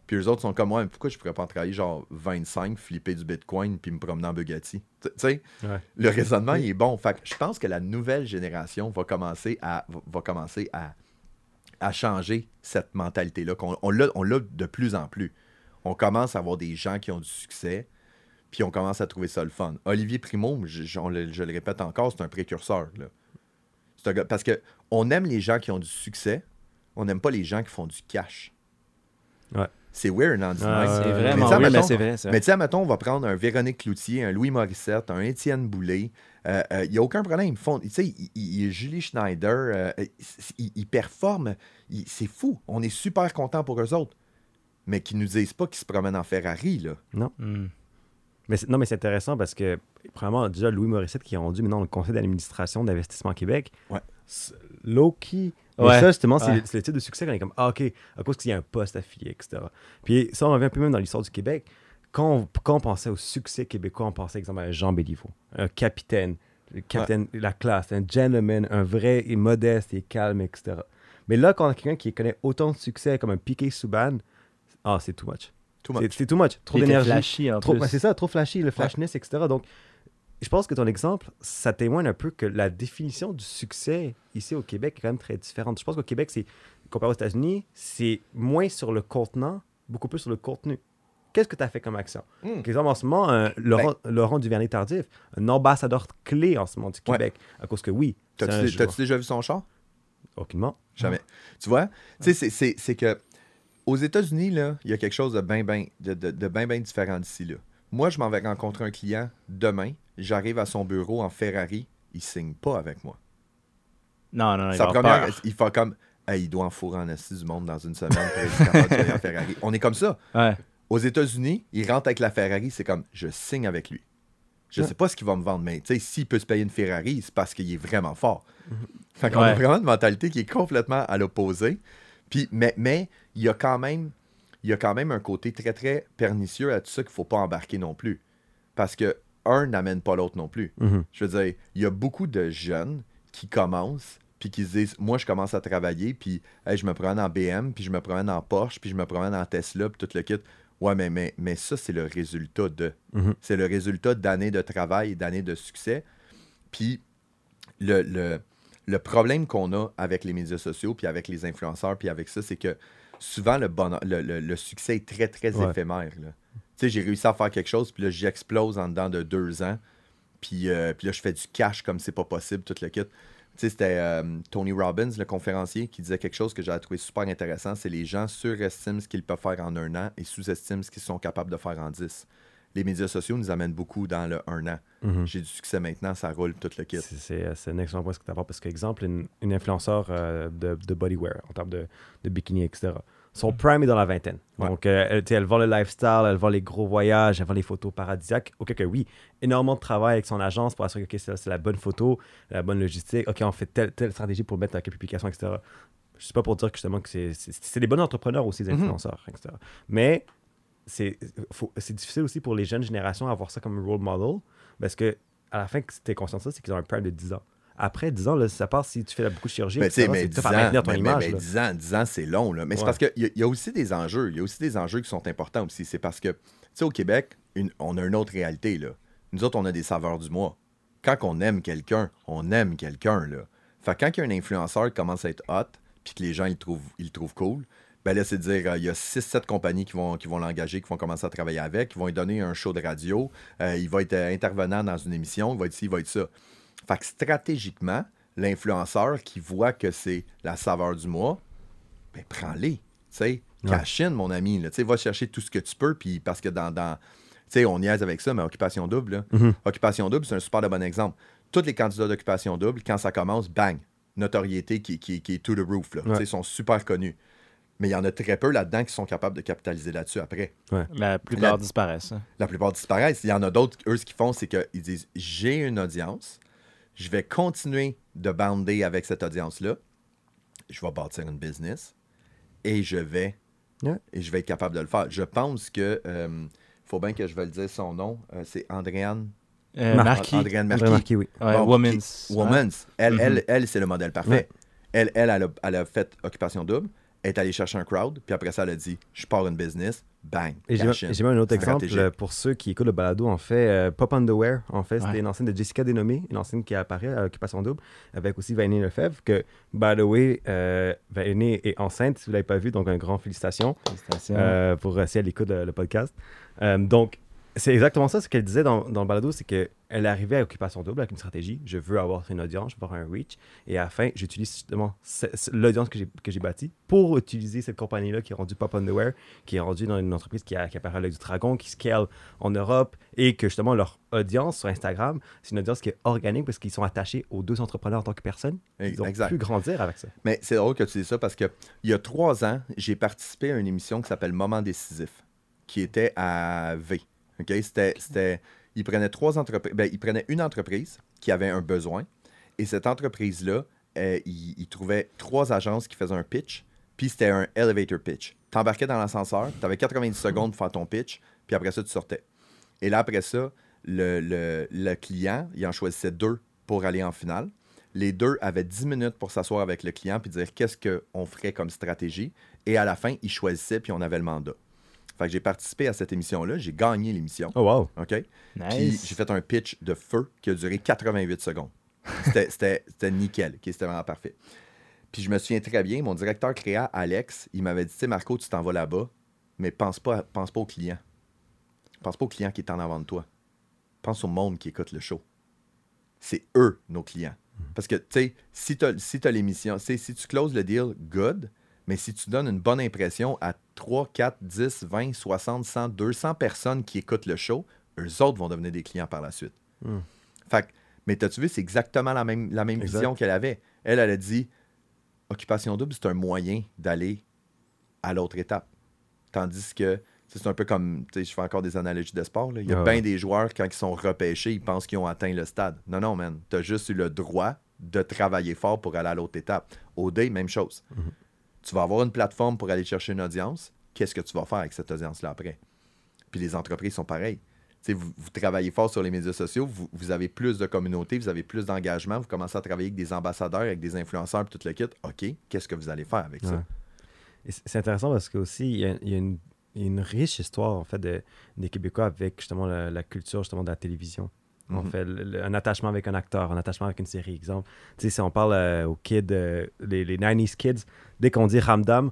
Puis les autres sont comme moi, mais pourquoi je pourrais pas en travailler genre 25, flipper du Bitcoin, puis me promener en Bugatti? Tu sais, Ouais. le raisonnement il est bon. Fait que je pense que la nouvelle génération va commencer à, va- commencer à, à changer cette mentalité-là. On, on l'a de plus en plus. On commence à avoir des gens qui ont du succès, puis on commence à trouver ça le fun. Olivier Primo, je, le, je le répète encore, c'est un précurseur. Là. C'est un gars- parce que on aime les gens qui ont du succès, on n'aime pas les gens qui font du cash. Ouais. C'est weird, non? ouais, C'est vraiment Mais weird, mais mettons- c'est vrai, ça. Mais tu sais, mettons, on va prendre un Véronique Cloutier, un Louis Morissette, un Étienne Boulay. Il n'y a aucun problème. Ils font, tu sais, il- il- il- Julie Schneider, euh, ils il performent. Il- C'est fou. On est super contents pour eux autres. Mais qu'ils nous disent pas qu'ils se promènent en Ferrari, là. Hmm. Mais c'est- non, mais c'est intéressant parce que, premièrement, déjà, Louis Morissette qui est rendu maintenant le conseil d'administration d'Investissement Québec. Ouais. Low-key. Mais Ouais. ça, justement, c'est Ouais. le type de succès qu'on est comme, ah, OK, à cause qu'il y a un poste affilié, etc. Puis ça, on revient un peu même dans l'histoire du Québec. Quand on, quand on pensait au succès québécois, on pensait, exemple, à Jean Béliveau, un capitaine, le capitaine de la classe, un gentleman, un vrai et modeste et calme, etc. Mais là, quand on a quelqu'un qui connaît autant de succès comme un Piqué Souban, ah, c'est too much. Too C'est- much. C'est too much. Trop d'énergie. flashy en Trop, c'est ça, trop flashy, le flashness, etc. Donc, je pense que ton exemple, ça témoigne un peu que la définition du succès ici au Québec est quand même très différente. Je pense qu'au Québec, c'est comparé aux États-Unis, c'est moins sur le contenant, beaucoup plus sur le contenu. Qu'est-ce que tu as fait comme action? Hmm. Par exemple, en ce moment, euh, Laurent, Laurent Duvernay-Tardif, un ambassadeur clé en ce moment du Ouais. Québec, à cause que oui, T'as-tu déjà vu son char? Aucunement. Jamais. Tu vois? Tu sais, c'est- c'est- c'est que aux États-Unis, là, il y a quelque chose de bien, bien de, de, de ben, ben différent d'ici. Là. Moi, je m'en vais rencontrer un client demain. J'arrive à son bureau en Ferrari. Il signe pas avec moi. Non, non, non, il Sa avoir première, peur. il fait comme Hey, il doit en fourrer en assis du monde dans une semaine pour être capable de payer en Ferrari. On est comme ça. Ouais. Aux États-Unis, il rentre avec la Ferrari, c'est comme je signe avec lui. Je sais pas ce qu'il va me vendre, mais s'il peut se payer une Ferrari, c'est parce qu'il est vraiment fort. Fait qu'on a vraiment une mentalité qui est complètement à l'opposé. Puis, mais, mais il y a quand même il y a quand même un côté très, très pernicieux à tout ça qu'il faut pas embarquer non plus. Parce que un n'amène pas l'autre non plus. Mhm. Je veux dire, il y a beaucoup de jeunes qui commencent puis qui se disent moi je commence à travailler puis hey, je me promène en BM puis je me promène en Porsche puis je me promène en Tesla puis tout le kit. Ouais, mais, mais, mais ça, c'est le résultat de. Mhm. C'est le résultat d'années de travail et d'années de succès. Puis le, le, le problème qu'on a avec les médias sociaux, puis avec les influenceurs, puis avec ça, c'est que souvent le, bonheur- le, le- le succès est très, très Ouais. éphémère. Tu sais, j'ai réussi à faire quelque chose, puis là, j'explose en dedans de deux ans. Puis, euh, puis là, je fais du cash comme c'est pas possible, tout le kit. Tu sais, c'était euh, Tony Robbins, le conférencier, qui disait quelque chose que j'ai trouvé super intéressant. C'est les gens surestiment ce qu'ils peuvent faire en un an et sous-estiment ce qu'ils sont capables de faire en dix. Les médias sociaux nous amènent beaucoup dans le un an. Mhm. J'ai du succès maintenant, ça roule tout le kit. C'est- euh, un excellent point ce que tu as parce qu'exemple, une, une influenceur euh, de, de bodywear, en termes de, de bikini, etc. Son prime est dans la vingtaine. Ouais. Donc, euh, elle, vend le lifestyle, elle vend les gros voyages, elle vend les photos paradisiaques. OK, que oui, énormément de travail avec son agence pour assurer que c'est la bonne photo, la bonne logistique. OK, on fait telle, telle stratégie pour mettre à quelle publication, etc. Je sais pas pour dire que justement que c'est des bons entrepreneurs aussi, les Mhm. influenceurs, etc. Mais c'est difficile aussi pour les jeunes générations d'avoir ça comme role model parce que à la fin, que tu es conscient de ça, c'est qu'ils ont un prime de 10 ans. Après 10 ans, là, ça part si tu fais beaucoup de chirurgie, Mais tu sais, etc., mais c'est 10 tough ans, à ton mais- mais- image. mais là. 10 ans, 10 ans, c'est long. Là. Mais c'est parce qu'il y, y a aussi des enjeux. Il y a aussi des enjeux qui sont importants aussi. C'est parce que, tu sais, au Québec, une- on a une autre réalité. Là. Nous autres, on a des saveurs du mois. Quand on aime quelqu'un, on aime quelqu'un. Fait que quand il y a un influenceur qui commence à être hot, puis que les gens ils le trouvent, ils le trouvent cool, Ben là, c'est de dire, euh, il y a 6-7 compagnies qui vont, qui vont l'engager, qui vont commencer à travailler avec, qui vont lui donner un show de radio. euh, il va être euh, intervenant dans une émission, il va être ci, il va être ça. Fait que stratégiquement, l'influenceur qui voit que c'est la saveur du mois, ben prends-les. Tu sais, Ouais. mon ami. Là. Tu sais, va chercher tout ce que tu peux, puis parce que dans. dans tu sais, on niaise avec ça, mais Occupation Double, là. Mhm. Occupation Double, c'est un super de bon exemple. Tous les candidats d'Occupation Double, quand ça commence, bang, notoriété qui, qui, qui est to the roof. Là. Tu sais, Ouais. Ils sont super connus. Mais il y en a très peu là-dedans qui sont capables de capitaliser là-dessus après. La plupart La- disparaissent. hein. La plupart disparaissent. Il y en a d'autres, eux, ce qu'ils font, c'est qu'ils disent J'ai une audience, je vais continuer de bander avec cette audience-là, je vais bâtir une business et je vais Ouais. et je vais être capable de le faire. Je pense que euh, faut bien que je vais le dire son nom, euh, c'est Andréane. Euh, Mar- Marquis. Andréane André Marquis. Marquis, oui. Ouais, Bon, Women's. qui- Women's. Elle, Mhm. elle, elle c'est le modèle parfait. Ouais. Elle, elle, elle a, elle a fait Occupation Double, elle est allée chercher un crowd, puis après ça, elle a dit Je pars une business, bang. Et j'ai même un autre exemple Stratégique. euh, pour ceux qui écoutent le balado. En fait, euh, Pop Underwear, en fait, c'était Ouais. une ancienne de Jessica Dénommée, une ancienne qui apparaît à Occupation Double, avec aussi Vanny Lefebvre, que, by the way, euh, est enceinte, si vous ne l'avez pas vu, donc un grand félicitations Félicitations. euh, pour euh, si elle écoute le, le podcast. Euh, donc, c'est exactement ça ce qu'elle disait dans, dans le balado, c'est qu'elle arrivée à Occupation Double avec une stratégie. Je veux avoir une audience, je veux avoir un reach. Et à la fin, j'utilise justement ce- ce- l'audience que j'ai bâtie pour utiliser cette compagnie-là qui est rendue Pop Underwear, qui est rendue dans une entreprise qui, a, qui l'œil du dragon, qui scale en Europe et que justement leur audience sur Instagram, c'est une audience qui est organique parce qu'ils sont attachés aux deux entrepreneurs en tant que personne. Ils ont Exact. pu grandir avec ça. Mais c'est drôle que tu dis ça parce que il y a trois ans, j'ai participé à une émission qui s'appelle Moment décisif, qui était à V. OK? C'était, ils prenaient trois entreprises. Ben, ils prenaient une entreprise qui avait un besoin, et cette entreprise-là, euh, ils, ils trouvaient trois agences qui faisaient un pitch, puis c'était un elevator pitch. Tu embarquais dans l'ascenseur, tu avais 90 secondes pour faire ton pitch, puis après ça, tu sortais. Et là, après ça, le, le- le client, il en choisissait deux pour aller en finale. Les deux avaient 10 minutes pour s'asseoir avec le client puis dire qu'est-ce qu'on ferait comme stratégie. Et à la fin, ils choisissaient puis on avait le mandat. Fait que j'ai participé à cette émission-là. J'ai gagné l'émission. Oh wow! OK? Puis nice. j'ai fait un pitch de feu qui a duré 88 secondes. C'était- C'était c'était nickel. C'était vraiment parfait. Puis je me souviens très bien, mon directeur créa, Alex, il m'avait dit, tu sais, Marco, tu t'en vas là-bas, mais pense pas, pense pas au client. Pense pas au client qui est en avant de toi. Pense au monde qui écoute le show. C'est eux, nos clients. Parce que, tu sais, si tu as, si t'as l'émission, si tu closes le deal, good, mais si tu donnes une bonne impression à 3, 4, 10, 20, 60, 100, 200 personnes qui écoutent le show, eux autres vont devenir des clients par la suite. Hmm. Fait que, mais t'as-tu vu, c'est exactement la même, la même Exact. vision qu'elle avait. Elle, elle a dit Occupation double, c'est un moyen d'aller à l'autre étape. Tandis que c'est un peu comme, tu sais, je fais encore des analogies de sport. là. Il y a Ah bien des joueurs, quand ils sont repêchés, ils pensent qu'ils ont atteint le stade. Non, non, man. Tu as juste eu le droit de travailler fort pour aller à l'autre étape. Au day, même chose. Mhm. Tu vas avoir une plateforme pour aller chercher une audience. Qu'est-ce que tu vas faire avec cette audience-là après? Puis les entreprises sont pareilles. Vous, vous travaillez fort sur les médias sociaux, vous, avez plus de communauté, vous avez plus d'engagement, vous commencez à travailler avec des ambassadeurs, avec des influenceurs, puis tout le kit. OK, qu'est-ce que vous allez faire avec ça? C'est intéressant parce qu'aussi, il y a, il y a une, riche histoire en fait de, des Québécois avec justement la, la culture justement de la télévision. En Mhm. fait, le- le- un attachement avec un acteur, un attachement avec une série. Exemple, tu sais, si on parle euh, aux kids, euh, les, les 90s kids, dès qu'on dit Ramdam,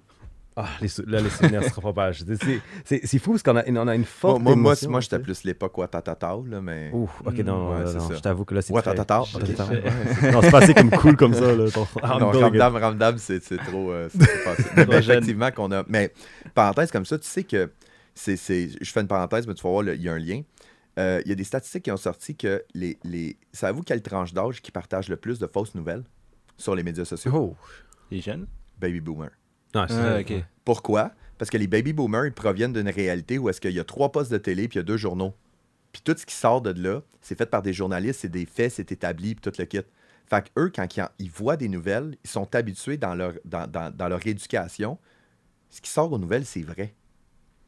ah, les, sou- là, les souvenirs se propagent. C'est- c'est- C'est c'est fou parce qu'on a, on a une forte. moi, moi, émotion, moi, j'étais plus l'époque Watatata, là, mais. Ouf, ok, Mm, non, ouais, non, non, je t'avoue que là, c'est. Watatata, très- ok. Watatata, ouais. Non, c'est pas assez comme cool comme ça. Là, ton- Non, I'm going Ramdam, Ramdam, c'est c'est trop, euh, c'est trop facile. Mais effectivement, qu'on a. Mais parenthèse comme ça, tu sais que c'est. c'est- Je fais une parenthèse, mais tu vas voir, il y a un lien. Euh, Il y a des statistiques qui ont sorti que les. les... Savez-vous quelle tranche d'âge qui partage le plus de fausses nouvelles sur les médias sociaux? Oh. Les jeunes? Baby boomer. Non, c'est Ah, ça. ok. Pourquoi? Parce que les baby boomers, ils proviennent d'une réalité où est-ce qu'il y a trois postes de télé puis il y a deux journaux. Puis tout ce qui sort de là, c'est fait par des journalistes, c'est des faits, c'est établi, puis tout le kit. Fait que eux, quand ils, en- ils voient des nouvelles, ils sont habitués dans leur, dans, dans- dans leur éducation. Ce qui sort aux nouvelles, c'est vrai.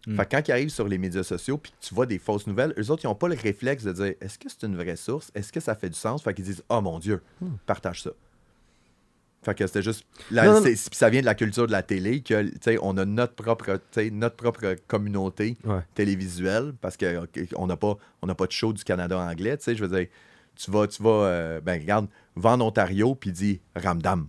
Hmm. Fait que quand ils arrivent sur les médias sociaux puis que tu vois des fausses nouvelles, eux autres, ils n'ont pas le réflexe de dire est-ce que c'est une vraie source? Est-ce que ça fait du sens? Fait qu'ils disent Oh mon Dieu, partage ça. Fait que c'était juste. là, Non, non, ça vient de la culture de la télé, que on a notre propre, notre propre communauté Ouais. télévisuelle, parce qu'on n'a pas, on pas de show du Canada anglais. Je veux dire, tu vas, tu vas euh, ben regarde, va en Ontario, puis dis Ramdam.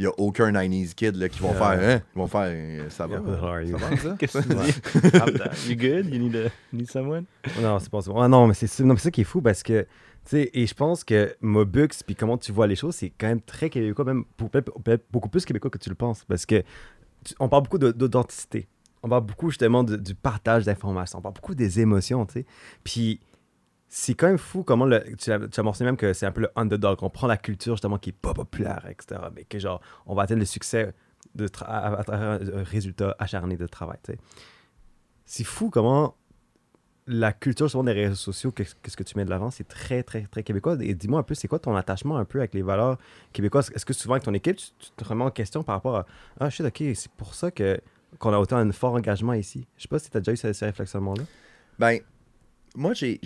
Il y a aucun 90s kid là, qui vont Yeah. faire, hein? Ils vont faire, euh, ça va. Yeah, how are you? Ça va, ça? Qu'est-ce que tu dis? Raptor, you good? You need, a, you need someone? Non, c'est pas ça. Ah non, mais c'est ça non, mais c'est ça qui est fou parce que, tu sais, et je pense que Mobux, puis comment tu vois les choses, c'est quand même très québécois, même pour- beaucoup plus québécois que tu le penses. Parce que tu- on parle beaucoup d'authenticité. On parle beaucoup justement de- du partage d'informations. On parle beaucoup des émotions, tu sais. Puis c'est quand même fou comment tu, as, tu mentionné même que c'est un peu le underdog. On prend la culture justement qui est pas populaire, etc. Mais que genre, on va atteindre le succès de à, travers un résultat acharné de travail. C'est fou comment la culture souvent des réseaux sociaux, qu'est-ce que tu mets de l'avant, c'est très, très, très québécois. Et dis-moi un peu, c'est quoi ton attachement un peu avec les valeurs québécoises? Est-ce que souvent avec ton équipe, tu, te remets en question par rapport à Ah, sais, ok, c'est pour ça que qu'on a autant un fort engagement ici. Je sais pas si tu as déjà eu ce, ce réflexion-là. Ben, moi, j'ai.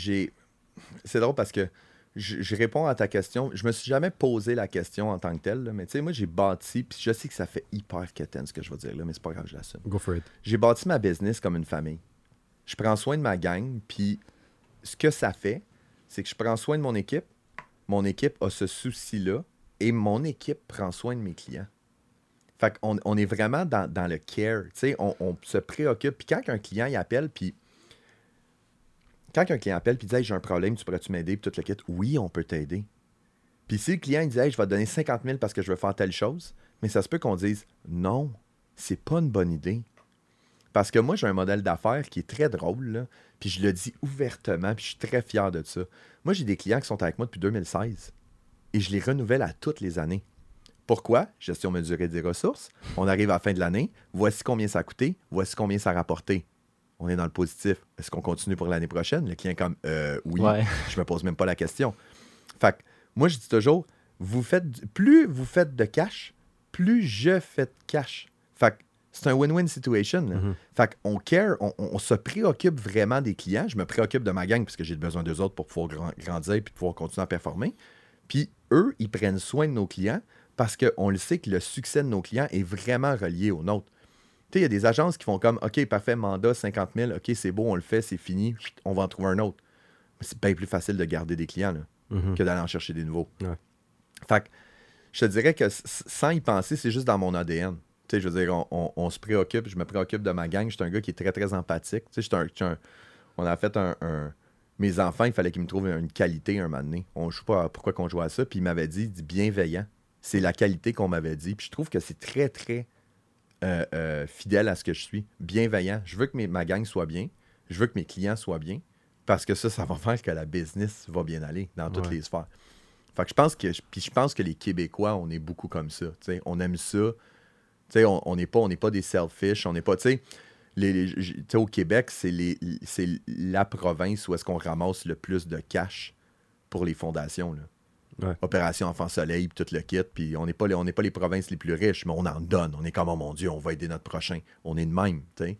C'est drôle parce que je, je réponds à ta question. Je me suis jamais posé la question en tant que telle, là, mais tu sais, moi, j'ai bâti, puis je sais que ça fait hyper quétaine ce que je vais dire là, mais c'est pas grave, je l'assume. Go for it. J'ai bâti ma business comme une famille. Je prends soin de ma gang, puis ce que ça fait, c'est que je prends soin de mon équipe. Mon équipe a ce souci-là, et mon équipe prend soin de mes clients. Fait qu'on on est vraiment dans, dans le care. tu sais, On, on se préoccupe. Puis quand un client il appelle, puis quand un client appelle puis dit j'ai un problème, tu pourrais-tu m'aider? Puis tout le kit, oui, on peut t'aider. Puis si le client dit je vais te donner 50 000 parce que je veux faire telle chose, mais ça se peut qu'on dise non, c'est pas une bonne idée. Parce que moi, j'ai un modèle d'affaires qui est très drôle, puis je le dis ouvertement, puis je suis très fier de ça. Moi, j'ai des clients qui sont avec moi depuis 2016 et je les renouvelle à toutes les années. Pourquoi? Gestion mesurée des ressources. On arrive à la fin de l'année. Voici combien ça a coûté. Voici combien ça a rapporté. On est dans le positif. Est-ce qu'on continue pour l'année prochaine? Le client comme euh, oui. Ouais. Je me pose même pas la question. Fait que moi, je dis toujours, vous faites plus vous faites de cash, plus je fais de cash. Fait que c'est un win-win situation. là. Mhm. Fait qu'on care, on, on- on se préoccupe vraiment des clients. Je me préoccupe de ma gang parce que j'ai besoin d'eux autres pour pouvoir gran- grandir et pouvoir continuer à performer. Puis eux, ils prennent soin de nos clients parce qu'on le sait que le succès de nos clients est vraiment relié au nôtre. Tu sais, il y a des agences qui font comme OK, parfait, mandat 50 000, OK, c'est beau, on le fait, c'est fini, on va en trouver un autre. Mais c'est bien plus facile de garder des clients là, Mhm. que d'aller en chercher des nouveaux. Ouais. Fait que je te dirais que sans y penser, c'est juste dans mon ADN. Tu sais, je veux dire, on, on- on se préoccupe, je me préoccupe de ma gang. Je suis un gars qui est très, très empathique. Tu sais, j'étais un- on a fait un, un- Mes enfants, il fallait qu'ils me trouvent une qualité un moment donné. On ne sais pas pourquoi qu'on jouait à ça? Puis il m'avait dit, dit bienveillant. C'est la qualité qu'on m'avait dit. Puis je trouve que c'est très, très euh, euh, fidèle à ce que je suis. Bienveillant. Je veux que mes- ma gang soit bien. Je veux que mes clients soient bien. Parce que ça, ça va faire que la business va bien aller dans toutes Ouais. les sphères. Fait que je pense que puis je pense que les Québécois, on est beaucoup comme ça. tu sais. On aime ça. Tu sais, on n'est pas, on n'est pas des selfish. On n'est pas, tu sais, au Québec, c'est la province où est-ce qu'on ramasse le plus de cash pour les fondations. Là. Ouais. Opération Enfant Soleil, puis tout le kit. Puis on n'est pas, les- on n'est pas les provinces les plus riches, mais on en donne. On est comme, oh mon Dieu, on va aider notre prochain. On est de même, tu sais.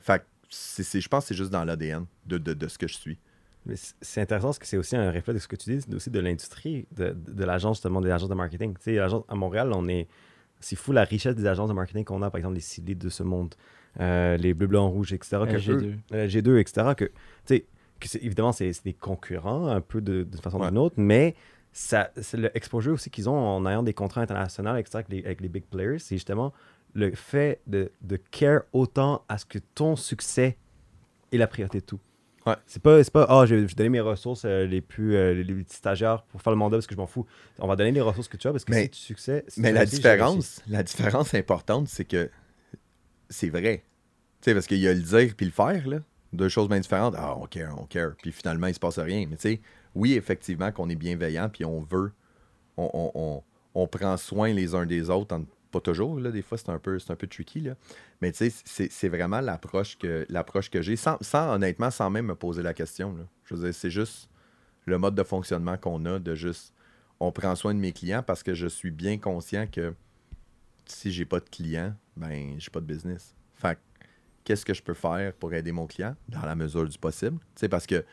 Fait que c'est- c'est- je pense que c'est juste dans l'ADN de, de, de ce que je suis. Mais c'est intéressant parce que c'est aussi un reflet de ce que tu dis, c'est aussi de l'industrie, de, de, de l'agence, justement, des agences de marketing. Tu sais, à Montréal, on est. C'est fou la richesse des agences de marketing qu'on a, par exemple, les Silly de ce monde, euh, les Bleu, Blanc, Rouge, etc. que LG2. eux- euh, G2, etc. Que, tu sais, que c'est- évidemment, c'est c'est des concurrents un peu de- d'une façon ou Ouais. d'une autre, mais ça, c'est le exposure aussi qu'ils ont en ayant des contrats internationaux, avec les, avec les big players, c'est justement le fait de, de care autant à ce que ton succès est la priorité de tout. Ouais. C'est pas, c'est pas, ah, je, je vais donner mes ressources euh, les plus, euh, les, les petits stagiaires pour faire le mandat parce que je m'en fous. On va donner les ressources que tu as parce que Mais- si tu succès. si Mais tu la réussis, différence, la différence importante, c'est que c'est vrai. Tu sais, parce qu'il y a le dire puis le faire, là. Deux choses bien différentes. Ah, on care, on care. Puis finalement, il se passe rien. Mais tu sais, oui, effectivement, qu'on est bienveillant, puis on veut, on, prend soin les uns des autres. pas toujours. Des fois, c'est un peu, tricky, là. Mais tu sais, c'est- vraiment l'approche que, que j'ai, sans, honnêtement, sans même me poser la question. Je veux dire, c'est juste le mode de fonctionnement qu'on a de juste, on prend soin de mes clients parce que je suis bien conscient que si j'ai pas de clients, ben j'ai pas de business. Fait que, qu'est-ce que je peux faire pour aider mon client? Dans la mesure du possible? Tu sais, parce que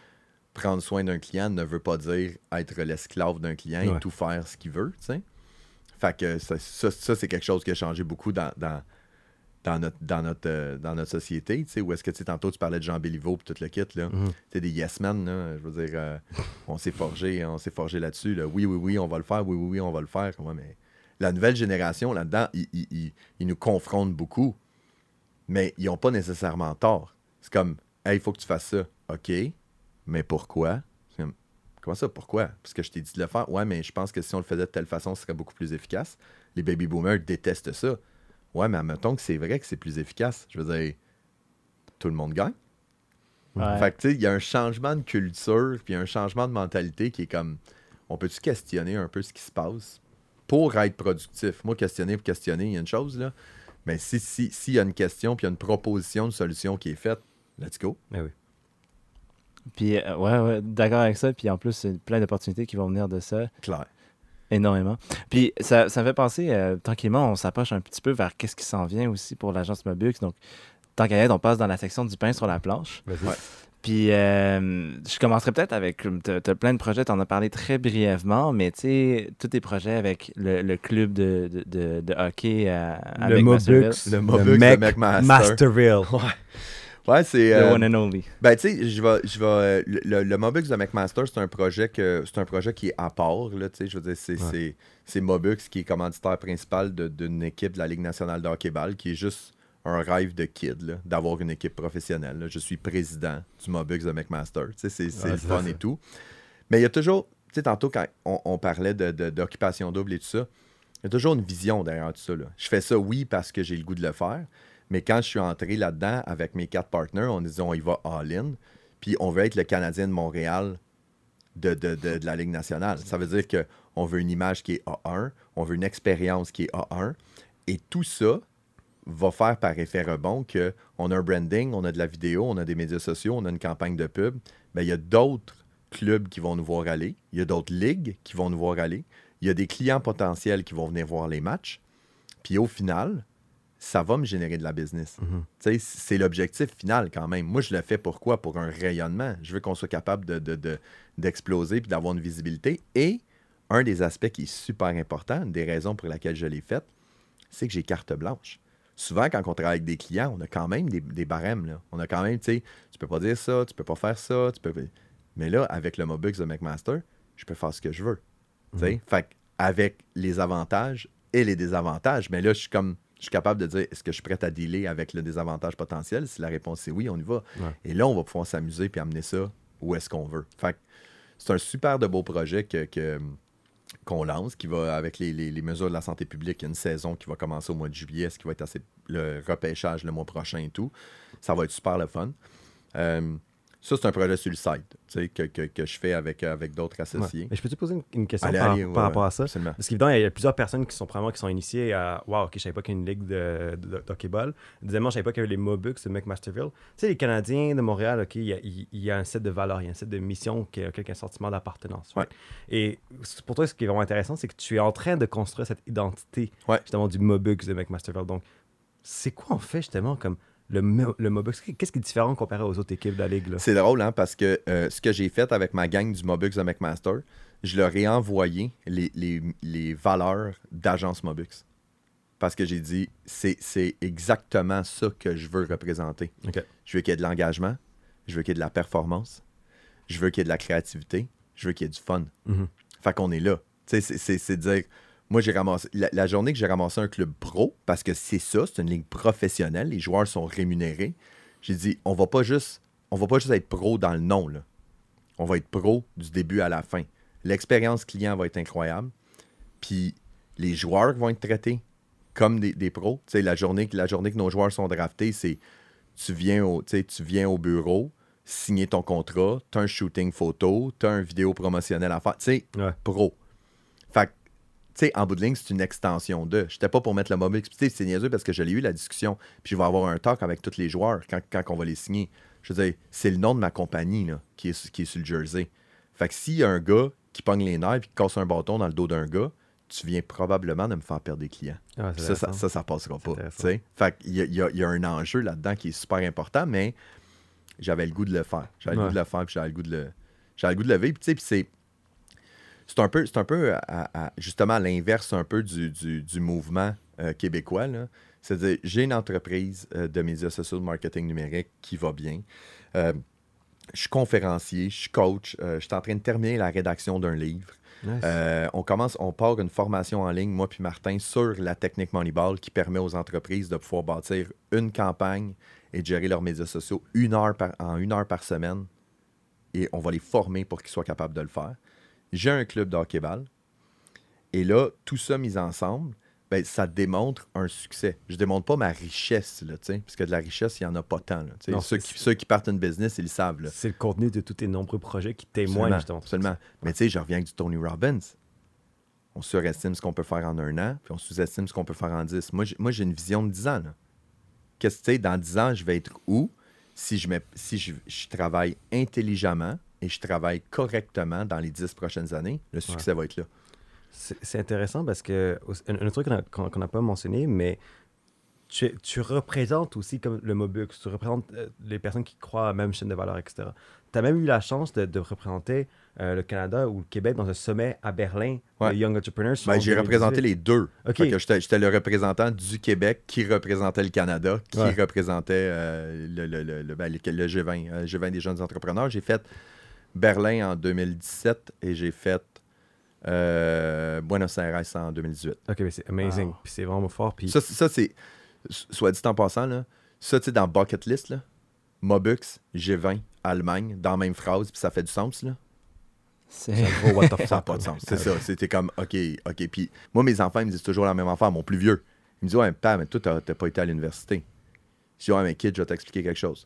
prendre soin d'un client ne veut pas dire être l'esclave d'un client Ouais. et tout faire ce qu'il veut, tu sais. Fait que ça, ça, ça, c'est quelque chose qui a changé beaucoup dans, dans, dans notre, dans notre, euh, dans notre société, tu sais, où est-ce que, tu sais, tantôt, tu parlais de Jean Béliveau puis tout le kit, là. Mhm. Tu sais, des yes men, là, je veux dire, euh, on s'est forgé, on s'est forgé là-dessus, là. Oui, oui, oui, on va le faire, oui, oui, oui, on va le faire. Ouais, mais la nouvelle génération là-dedans, ils, ils- ils- ils nous confrontent beaucoup, mais ils n'ont pas nécessairement tort. C'est comme, hey, il faut que tu fasses ça. OK, mais pourquoi? Comment ça, pourquoi? Parce que je t'ai dit de le faire. Ouais, mais je pense que si on le faisait de telle façon, ce serait beaucoup plus efficace. Les baby boomers détestent ça. Ouais, mais admettons que c'est vrai que c'est plus efficace. Je veux dire, tout le monde gagne. Ouais. Fait que, tu sais, il y a un changement de culture, puis un changement de mentalité qui est comme, on peut-tu questionner un peu ce qui se passe pour être productif? Moi, questionner pour questionner, il y a une chose, là. Mais si s'il si, y a une question, puis il y a une proposition de solution qui est faite, let's go. Eh oui. Puis, euh, ouais, ouais, d'accord avec ça. Puis en plus, c'est plein d'opportunités qui vont venir de ça. Clair. Énormément. Puis ça, ça me fait penser, euh, tranquillement, on s'approche un petit peu vers qu'est-ce qui s'en vient aussi pour l'agence Mobux. Donc, tant qu'à être, on passe dans la section du pain sur la planche. Vas-y. Ouais. Puis, euh, je commencerai peut-être avec. Tu as plein de projets, tu en as parlé très brièvement, mais tu sais, tous tes projets avec le, le club de, de, de, de hockey à, Le avec Mobux. Masterville. Le Mobux mec McMaster. Masterville. Ouais, c'est. The euh, one and only. Ben, tu sais, je vais, je vais, le, le, Mobux de McMaster, c'est un projet que c'est un projet qui est à part, là, tu sais, je veux dire, c'est, Ouais. c'est, c'est Mobux qui est commanditaire principal de- d'une équipe de la Ligue nationale de hockey-ball, qui est juste un rêve de kid, là, d'avoir une équipe professionnelle. là. Je suis président du Mobux de McMaster, tu sais, c'est, c'est Ouais, le fun ça. et tout. Mais il y a toujours, tu sais, tantôt, quand on, on parlait de, de- d'occupation double et tout ça, il y a toujours une vision derrière tout ça, là. Je fais ça, oui, parce que j'ai le goût de le faire, mais quand je suis entré là-dedans avec mes quatre partenaires, on disait on y va all-in. Puis on veut être le Canadien de Montréal de, de- de- la Ligue nationale. Ça veut dire qu'on veut une image qui est A1, on veut une expérience qui est A1. Et tout ça va faire par effet rebond qu'on a un branding, on a de la vidéo, on a des médias sociaux, on a une campagne de pub. Ben, il y a d'autres clubs qui vont nous voir aller. Il y a d'autres ligues qui vont nous voir aller. Il y a des clients potentiels qui vont venir voir les matchs. Puis au final, ça va me générer de la business. Mhm. C'est l'objectif final quand même. Moi, je le fais pourquoi? Pour un rayonnement. Je veux qu'on soit capable de, de- de- d'exploser puis d'avoir une visibilité. Et un des aspects qui est super important, une des raisons pour laquelle je l'ai fait, c'est que j'ai carte blanche. Souvent, quand on travaille avec des clients, on a quand même des, des barèmes. Là. On a quand même, tu sais, tu peux pas dire ça, tu peux pas faire ça, tu peux. Mais là, avec le Mobux de McMaster, je peux faire ce que je veux. Tu sais, Fait avec les avantages et les désavantages, mais là, je suis comme. Je suis capable de dire est-ce que je suis prêt à dealer avec le désavantage potentiel? Si la réponse est oui, on y va. Ouais. Et là, on va pouvoir s'amuser puis amener ça où est-ce qu'on veut. Fait c'est un super de beau projet que, que- qu'on lance, qui va avec les, les- les mesures de la santé publique, il y a une saison qui va commencer au mois de juillet, ce qui va être assez, le repêchage le mois prochain et tout. Ça va être super le fun. Euh, ça, c'est un projet sur le site que, que- que je fais avec, avec d'autres Ouais. associés. Mais je peux te poser une, une question Allez, par, allez, par ouais, rapport ouais, à ça? absolument. Parce qu'évidemment, il y a plusieurs personnes qui sont probablement qui sont initiées à Wow, ok, je savais pas qu'il y a une ligue de, de, d'hockey-ball. Deuxièmement, je savais pas qu'il y avait les Mobux de McMasterville. Tu sais, les Canadiens de Montréal, ok, il y a, il- il y a un set de valeurs, il y a un set de missions qui a quelqu'un sentiment d'appartenance. right? Et pour toi, ce qui est vraiment intéressant, c'est que tu es en train de construire cette identité Ouais. justement du Mobux de McMasterville. Donc, c'est quoi en fait justement comme le, Mo- le Mobux? Qu'est-ce qui est différent comparé aux autres équipes de la ligue? C'est drôle, hein, parce que euh, ce que j'ai fait avec ma gang du Mobux de McMaster, je leur ai envoyé les, les- les valeurs d'agence Mobux. Parce que j'ai dit, c'est exactement ça que je veux représenter. Je veux qu'il y ait de l'engagement, je veux qu'il y ait de la performance, je veux qu'il y ait de la créativité, je veux qu'il y ait du fun. Mhm. Fait qu'on est là. Tu sais, c'est- c'est c'est dire, moi, j'ai ramassé, la, la journée que j'ai ramassé un club pro, parce que c'est ça, c'est une ligue professionnelle, les joueurs sont rémunérés, j'ai dit, on va pas juste, on va pas juste être pro dans le nom, là. On va être pro du début à la fin. L'expérience client va être incroyable, puis les joueurs vont être traités comme des, des pros. Tu sais, la journée, que- la journée que nos joueurs sont draftés, c'est tu viens au, tu sais, tu viens au bureau, signer ton contrat, tu as un shooting photo, tu as un vidéo promotionnel à faire. Tu sais, Ouais. pro. Fait que, sais, en bout de ligne, c'est une extension de. Je pas pour mettre le mobile. C'est niaiseux parce que je l'ai eu la discussion. Puis je vais avoir un talk avec tous les joueurs quand, quand on va les signer. Je veux dire, c'est le nom de ma compagnie là, qui, est, sur- qui est sur le jersey. Fait que s'il y a un gars qui pogne les nerfs et qui casse un bâton dans le dos d'un gars, tu viens probablement de me faire perdre des clients. Ah, Ça, ça, ça, ça passera pas. Fait qu'il y a, il y a- il y a un enjeu là-dedans qui est super important, mais j'avais le goût de le faire. J'avais le goût de le faire, puis j'avais le goût de le, j'avais le goût de le vivre. Puis tu sais, puis c'est, c'est un peu, c'est un peu à- à- justement à l'inverse un peu du, du- du mouvement euh, québécois. C'est-à-dire, j'ai une entreprise euh, de médias sociaux de marketing numérique qui va bien. Euh, je suis conférencier, je suis coach, euh, je suis en train de terminer la rédaction d'un livre. Nice. Euh, on commence, on part une formation en ligne, moi puis Martin, sur la technique Moneyball qui permet aux entreprises de pouvoir bâtir une campagne et de gérer leurs médias sociaux une heure par- en une heure par semaine. Et on va les former pour qu'ils soient capables de le faire. J'ai un club de hockey-ball. Et là, tout ça mis ensemble, ben, ça démontre un succès. Je démontre pas ma richesse, là, parce que de la richesse, il n'y en a pas tant. là. Non, ceux, qui, ceux qui partent une business, ils le savent. C'est le contenu de tous tes nombreux projets qui témoignent Absolument, absolument. Mais tu sais, je reviens avec du Tony Robbins. On surestime ce qu'on peut faire en un an, puis on sous-estime ce qu'on peut faire en dix. Moi, j'ai- une vision de 10 ans. Qu'est-ce que tu sais, dans 10 ans, je vais être où si je, mets- si je, je travaille intelligemment et je travaille correctement dans les 10 prochaines années, le succès va être là. C'est intéressant parce que un, un autre truc qu'on n'a pas mentionné, mais tu, es- tu représentes aussi comme le Mobux, tu représentes euh, les personnes qui croient à la même chaîne de valeur, etc. Tu as même eu la chance de, de représenter euh, le Canada ou le Québec dans un sommet à Berlin Ouais. de Young Entrepreneurs. Ben, en j'ai 2018. représenté les deux. Ok. Fait que J'étais le représentant du Québec qui représentait le Canada, qui Ouais. représentait euh, le, le- le- le- ben, le- le G20, euh, G20 des jeunes entrepreneurs. J'ai fait Berlin en 2017 et j'ai fait euh, Buenos Aires en 2018. Ok, mais c'est amazing. Wow. Puis c'est vraiment fort. Puis Ça, c'est- ça, c'est, soit dit en passant, là, ça, tu sais, dans Bucket List, là, Mobux, G20, Allemagne, dans la même phrase, puis ça fait du sens, là. C'est what the fuck. Ça n'a pas de sens. C'est ça. C'était comme, OK, OK. Puis moi, mes enfants, ils me disent toujours la même affaire. Mon plus vieux, il me dit, ouais, papa, mais toi, t'as t'as pas été à l'université. Je dis, ouais, mais kid, je vais t'expliquer quelque chose.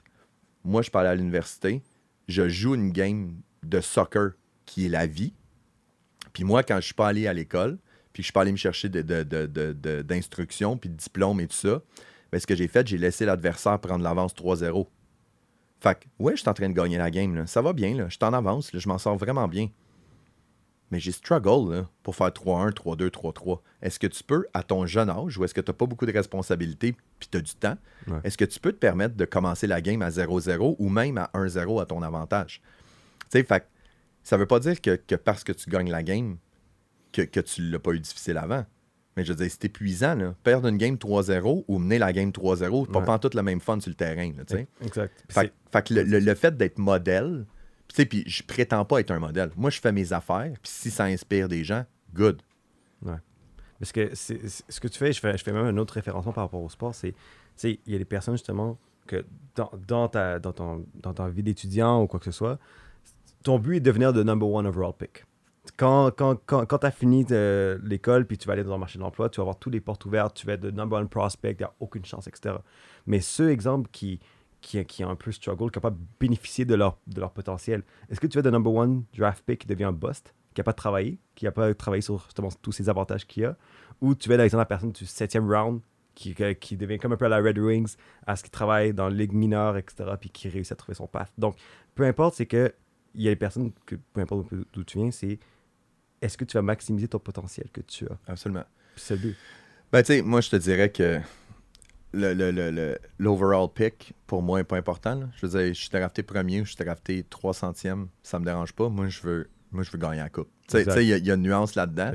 Moi, je suis pas allé à l'université. Je joue une game de soccer qui est la vie. Puis moi, quand je suis pas allé à l'école, puis je suis pas allé me chercher d'instruction, puis de diplôme et tout ça, ben, ce que j'ai fait, j'ai laissé l'adversaire prendre l'avance 3-0. Fait que, ouais, je suis en train de gagner la game. Ça va bien, là. je suis en avance, je m'en sors vraiment bien. Mais j'ai struggle là, pour faire 3-1, 3-2, 3-3. Est-ce que tu peux, à ton jeune âge, ou est-ce que tu n'as pas beaucoup de responsabilités puis tu as du temps, Ouais. est-ce que tu peux te permettre de commencer la game à 0-0 ou même à 1-0 à ton avantage? Tu sais, fait ça veut pas dire que, que parce que tu gagnes la game, que, que tu l'as pas eu difficile avant. Mais je veux dire, c'est épuisant, là. Perdre une game 3-0 ou mener la game 3-0, c'est pas Ouais. pantoute le même fun sur le terrain, là. Exact. Fait, c'est- fait que le, le- le fait d'être modèle, sais, puis je prétends pas être un modèle. Moi, je fais mes affaires, puis si ça inspire des gens, good. Parce que ce que tu fais, je fais, je fais même un autre référencement par rapport au sport, c'est, tu sais, il y a des personnes justement que dans, dans ta, dans, ton, dans vie d'étudiant ou quoi que ce soit, ton but est de devenir le number one overall pick. Quand, quand, quand, quand tu as fini de l'école puis tu vas aller dans le marché de l'emploi, tu vas avoir toutes les portes ouvertes, tu vas être le number one prospect, il n'y a aucune chance, etc. Mais ceux exemples qui, qui, qui ont un peu struggle, qui n'ont pas bénéficié de leur, de leur potentiel, est-ce que tu es le number one draft pick qui devient un bust, qui n'a pas travaillé, qui n'a pas travaillé sur justement tous ces avantages qu'il a, ou tu es l'exemple de la personne du septième round qui, qui devient comme un peu à la Red Wings, à ce qui travaille dans la ligue mineure, etc., puis qui réussit à trouver son path. Donc, peu importe, c'est que il y a des personnes, que, peu importe d'où tu viens, c'est est-ce que tu vas maximiser ton potentiel que tu as? Absolument. C'est le but. Ben, tu sais, moi, je te dirais que l'overall pick, pour moi, n'est pas important. là. Je veux dire, je suis drafté premier ou je suis drafté 300e, ça me dérange pas. Moi, je veux, moi, je veux gagner la coupe. Tu sais, il y, a- il y a une nuance là-dedans.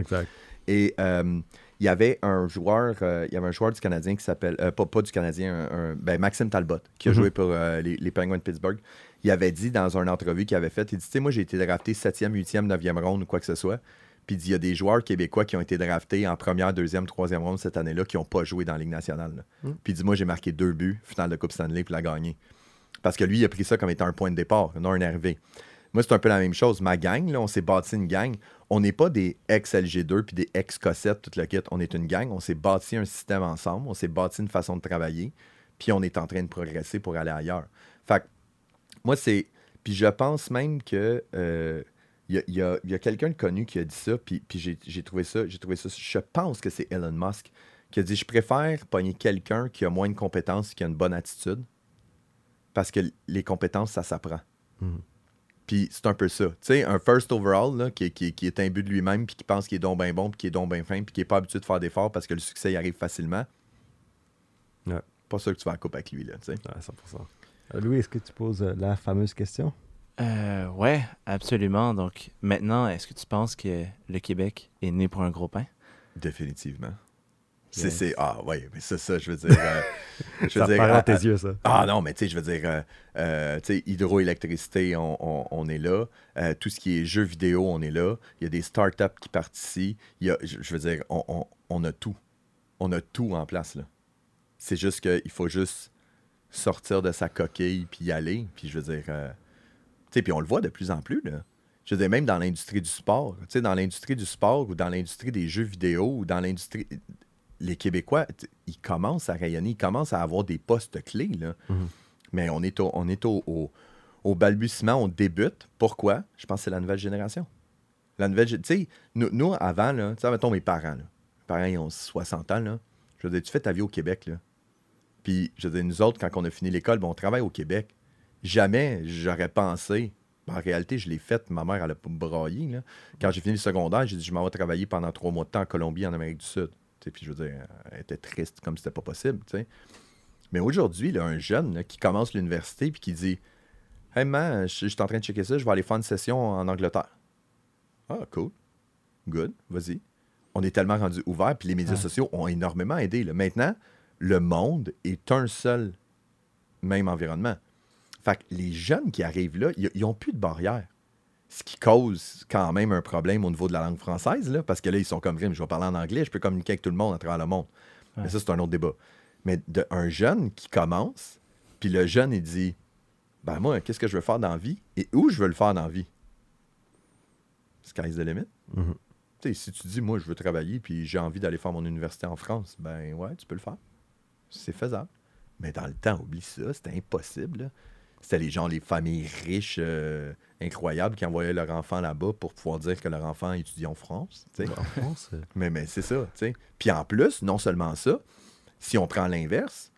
Et euh, il y avait un joueur, euh, il y avait un joueur du Canadien qui s'appelle, euh, pas, pas du Canadien, un, un- ben, Maxime Talbot, qui a Mhm. joué pour euh, les, les Penguins de Pittsburgh. Il avait dit dans une entrevue qu'il avait faite, il dit, tu sais, moi j'ai été drafté 7e, 8e, 9e ronde ou quoi que ce soit. Puis il dit, il y a des joueurs québécois qui ont été draftés en première, deuxième, troisième ronde cette année-là qui n'ont pas joué dans la Ligue nationale. Mhm. Puis il dit, moi j'ai marqué deux buts, finale de Coupe Stanley, puis l'a gagné. Parce que lui, il a pris ça comme étant un point de départ, non un RV. Moi, c'est un peu la même chose. Ma gang, là, on s'est bâti une gang. On n'est pas des ex-LG2 puis des ex-Cossette, tout le kit. On est une gang. On s'est bâti un système ensemble. On s'est bâti une façon de travailler. Puis on est en train de progresser pour aller ailleurs. Fait que, moi, c'est. Puis je pense même que. euh, il y a, quelqu'un de connu qui a dit ça, puis, puis j'ai, trouvé ça, j'ai trouvé ça. Je pense que c'est Elon Musk qui a dit Je préfère pogner quelqu'un qui a moins de compétences, qui a une bonne attitude, parce que les compétences, ça s'apprend. Mhm. Puis c'est un peu ça. Tu sais, un first overall là, qui, qui- qui est imbu de lui-même, puis qui pense qu'il est donc bien bon, puis qui est donc bien fin, puis qui n'est pas habitué de faire d'efforts parce que le succès y arrive facilement. Ouais. Pas sûr que tu vas la coupe avec lui. Là, tu sais. Ouais, 100%. Euh, Louis, est-ce que tu poses euh, la fameuse question? Euh, ouais, absolument. Donc, maintenant, est-ce que tu penses que le Québec est né pour un gros pain? Définitivement. C'est, c'est, ah, oui, mais c'est ça, je veux dire. euh, je Ça veux paraît à- dans tes à- yeux, ça. Ah non, mais tu sais, je veux dire, euh, euh, tu sais, hydroélectricité, on, on- on est là. Euh, tout ce qui est jeux vidéo, on est là. Il y a des startups qui partent ici. Il y a, je, veux dire, on, on- on a tout. On a tout en place, là. C'est juste qu'il faut juste sortir de sa coquille puis y aller. Puis je veux dire, euh, puis on le voit de plus en plus, là. Je veux dire, même dans l'industrie du sport, tu sais, dans l'industrie du sport ou dans l'industrie des jeux vidéo ou dans l'industrie... Les Québécois, ils commencent à rayonner, ils commencent à avoir des postes clés, là. Mais on est, au, on est au, au- au balbutiement, on débute. Pourquoi? Je pense que c'est la nouvelle génération. La nouvelle Tu sais, nous, nous, avant, là, tu sais, mettons mes parents, là. Mes parents, ils ont 60 ans, là. Je veux dire, tu fais ta vie au Québec, là. Puis, je veux dire, nous autres, quand on a fini l'école, ben, on travaille au Québec. Jamais j'aurais pensé. en réalité, je l'ai fait. Ma mère, elle a braillé. Là. Quand j'ai fini le secondaire, j'ai dit je m'en vais travailler pendant trois mois de temps en Colombie, en Amérique du Sud. Puis je veux dire, elle était triste comme c'était pas possible. Mais aujourd'hui, là, un jeune là, qui commence l'université puis qui dit Hey man, je suis en train de checker ça, je vais aller faire une session en Angleterre. Ah, cool. Good, vas-y. On est tellement rendu ouvert, puis les médias sociaux ont énormément aidé. là. Maintenant, le monde est un seul même environnement. Fait que les jeunes qui arrivent là, ils n'ont plus de barrière. Ce qui cause quand même un problème au niveau de la langue française, là, parce que là, ils sont comme je vais parler en anglais, je peux communiquer avec tout le monde à travers le monde. Mais ça, c'est un autre débat. Mais de, un jeune qui commence, puis le jeune, il dit Ben moi, qu'est-ce que je veux faire dans la vie et où je veux le faire dans la vie? Sky's the limit. Mhm. Tu sais, si tu dis, moi, je veux travailler puis j'ai envie d'aller faire mon université en France, ben ouais, tu peux le faire. C'est faisable. Mais dans le temps, oublie ça, c'était impossible. là. C'était les gens, les familles riches, euh, incroyables, qui envoyaient leur enfant là-bas pour pouvoir dire que leur enfant étudie en France. En France, euh, Mais, mais c'est ça. Puis en plus, non seulement ça, si on prend l'inverse,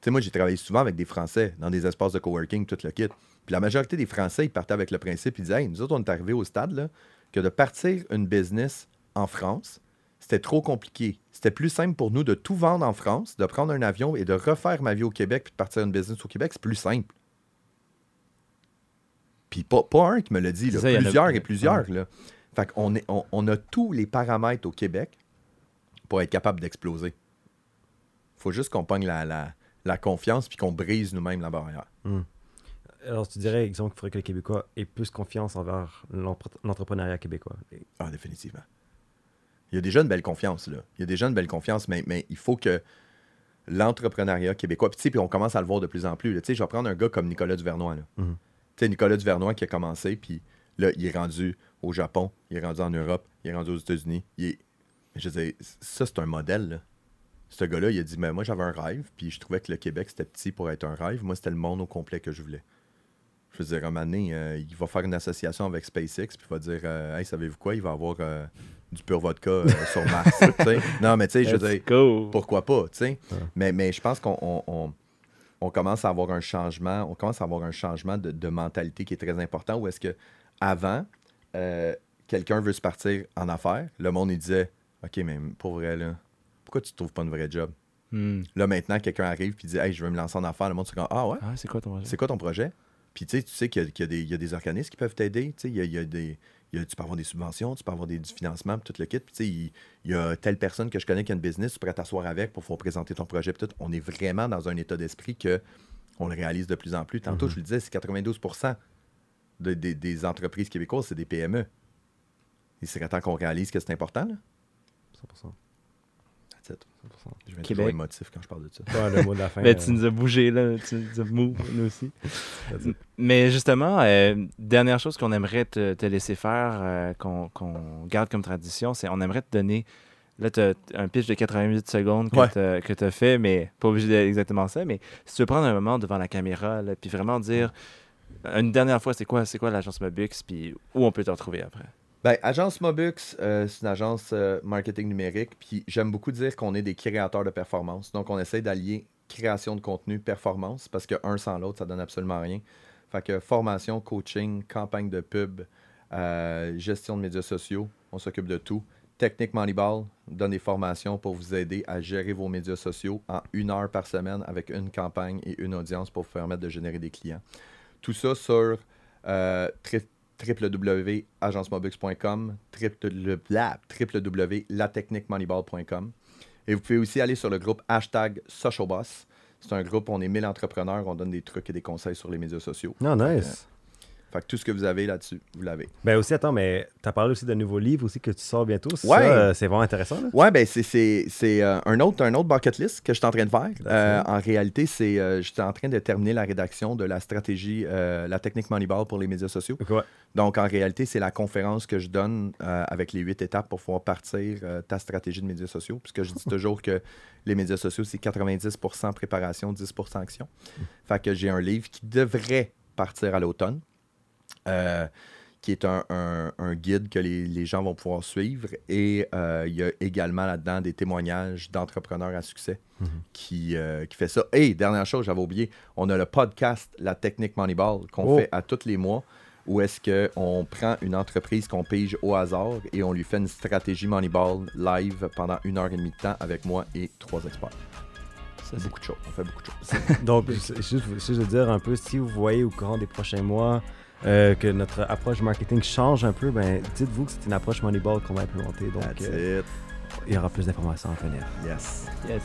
tu sais, moi, j'ai travaillé souvent avec des Français dans des espaces de coworking, tout le kit. Puis la majorité des Français, ils partaient avec le principe, ils disaient, hey, nous autres, on est arrivés au stade, là, que de partir une business en France, c'était trop compliqué. C'était plus simple pour nous de tout vendre en France, de prendre un avion et de refaire ma vie au Québec puis de partir une business au Québec. C'est plus simple. Puis pas, pas un qui me l'a dit, là, ça, plusieurs et plusieurs. Là. Fait qu'on est, on, on a tous les paramètres au Québec pour être capable d'exploser. faut juste qu'on pogne la, la, la confiance puis qu'on brise nous-mêmes la barrière. Alors, tu dirais, exemple, qu'il faudrait que les Québécois aient plus confiance envers l'entrepreneuriat québécois. Ah, définitivement. Il y a déjà une belle confiance, là. Il y a déjà une belle confiance, mais, mais il faut que l'entrepreneuriat québécois, puis tu sais, puis on commence à le voir de plus en plus. là. Tu sais, je vais prendre un gars comme Nicolas Duvernois, là. Tu sais, Nicolas Duvernois qui a commencé, puis là, il est rendu au Japon, il est rendu en Europe, il est rendu aux États-Unis. Est... Je dire, ça, c'est un modèle, là. Ce gars-là, il a dit, mais moi, j'avais un rêve, puis je trouvais que le Québec, c'était petit pour être un rêve. Moi, c'était le monde au complet que je voulais. Je veux dire, à un moment donné, euh, il va faire une association avec SpaceX, puis il va dire, euh, hey, savez-vous quoi, il va avoir euh, du pur vodka sur Mars. non, mais tu sais, je veux dire, pourquoi pas, tu sais. Mais, mais je pense qu'on on, commence à avoir un changement, on commence à avoir un changement de, de mentalité qui est très important. Où est-ce que avant, euh, quelqu'un veut se partir en affaires, le monde il disait, ok, mais pour vrai là, pourquoi tu trouves pas une vraie job? Hmm. Là maintenant, quelqu'un arrive puis dit, hey, je veux me lancer en affaires, le monde se dit, ah ouais? Ah, c'est quoi ton projet? C'est quoi ton projet? Puis tu sais, tu sais qu'il y, a- y des- il y a des organismes qui peuvent t'aider. Tu sais, il y a, il y a des. Il y a- tu peux avoir des subventions, tu peux avoir des, du financement, tout le kit. Puis tu sais, il, il y a telle personne que je connais qui a une business, tu pourrais t'asseoir avec pour pouvoir présenter ton projet. puis tout. On est vraiment dans un état d'esprit que on le réalise de plus en plus. Tantôt, je le disais, c'est 92 de- des- des entreprises québécoises, c'est des PME. Il serait temps qu'on réalise que c'est important. Là. 100%. That's it. 100%. Je Québec. toujours émotif quand je parle de ça. Ouais, le mot de la fin. Ben, euh, tu nous as bougé, là. Tu nous as mou, nous aussi. Mais justement, euh, dernière chose qu'on aimerait te, te laisser faire, euh, qu'on qu'on garde comme tradition, c'est on aimerait te donner. Là, tu as un pitch de 88 secondes Ouais. que tu as fait, mais pas obligé d'être exactement ça. Mais si tu veux prendre un moment devant la caméra, là, puis vraiment dire une dernière fois, c'est quoi, c'est quoi l'agence Mobux, puis où on peut te retrouver après? Ben, agence Mobux, euh, c'est une agence euh, marketing numérique. Puis j'aime beaucoup dire qu'on est des créateurs de performance. Donc, on essaie d'allier création de contenu, performance, parce que un sans l'autre, ça donne absolument rien. Fait formation, coaching, campagne de pub, euh, gestion de médias sociaux, on s'occupe de tout. Technique Moneyball donne des formations pour vous aider à gérer vos médias sociaux en une heure par semaine avec une campagne et une audience pour vous permettre de générer des clients. Tout ça sur euh, www.agencemobux.com, www- www.latechniquemoneyball.com. Et vous pouvez aussi aller sur le groupe hashtag SocialBoss. C'est un groupe, on est 1000 entrepreneurs, on donne des trucs et des conseils sur les médias sociaux. Non, nice. Fait que tout ce que vous avez là-dessus, vous l'avez. Ben aussi, attends, mais t'as parlé aussi d'un nouveau livre aussi que tu sors bientôt. Ouais. euh, c'est vraiment intéressant. Là. Ouais, ben c'est, c'est, c'est, euh, un, autre, un autre bucket list que je suis en train de faire. Euh, en réalité, c'est euh, j'étais en train de terminer la rédaction de la stratégie, la technique Moneyball pour les médias sociaux. Ouais. Donc, en réalité, c'est la conférence que je donne avec les huit étapes pour pouvoir partir ta stratégie de médias sociaux. Puisque je dis toujours que les médias sociaux, c'est 90% préparation, 10% action. Fait que j'ai un livre qui devrait partir à l'automne, euh, qui est un, un- un guide que les, les gens vont pouvoir suivre. Et euh, il y a également là-dedans des témoignages d'entrepreneurs à succès qui, euh, qui fait ça. Et dernière chose, j'avais oublié, on a le podcast La Technique Moneyball qu'on Oh. fait à tous les mois où est-ce qu'on prend une entreprise qu'on pige au hasard et on lui fait une stratégie Moneyball live pendant une heure et demie de temps avec moi et trois experts. C'est beaucoup de choses. On fait beaucoup de choses. Donc, juste, juste dire un peu, si vous voyez au courant des prochains mois euh, que notre approche marketing change un peu, ben dites-vous que c'est une approche Moneyball qu'on va implémenter. Donc, euh. Il y aura plus d'informations à venir. Yes. Yes.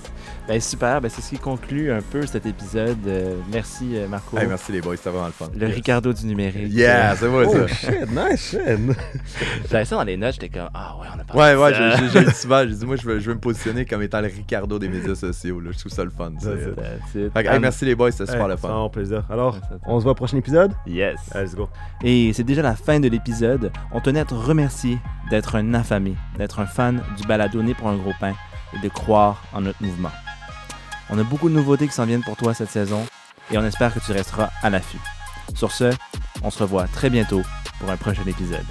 Ben, super. Ben, c'est ce qui conclut un peu cet épisode. Euh, merci, euh, Marco. Hey, merci les boys, c'était vraiment le fun. Le Ricardo du numérique. Yeah, c'est moi ça. Oh shit, nice shit! J'avais ça dans les notes, j'étais comme, ah ouais, on a parlé Ouais, de ouais, ça. j'ai- j'ai j'ai dit souvent, j'ai dit, moi, je veux, je veux me positionner comme étant le Ricardo des médias sociaux. Là. Je trouve ça le fun. c'est- hey, Um, merci les boys, c'était super Hey, le fun. vraiment plaisir. Alors, on se voit au prochain épisode? Yes. Let's go. Et c'est déjà la fin de l'épisode. On tenait à te remercier d'être un affamé, d'être un fan du balado Pour un gros pain et de croire en notre mouvement. On a beaucoup de nouveautés qui s'en viennent pour toi cette saison et on espère que tu resteras à l'affût. Sur ce, on se revoit très bientôt pour un prochain épisode.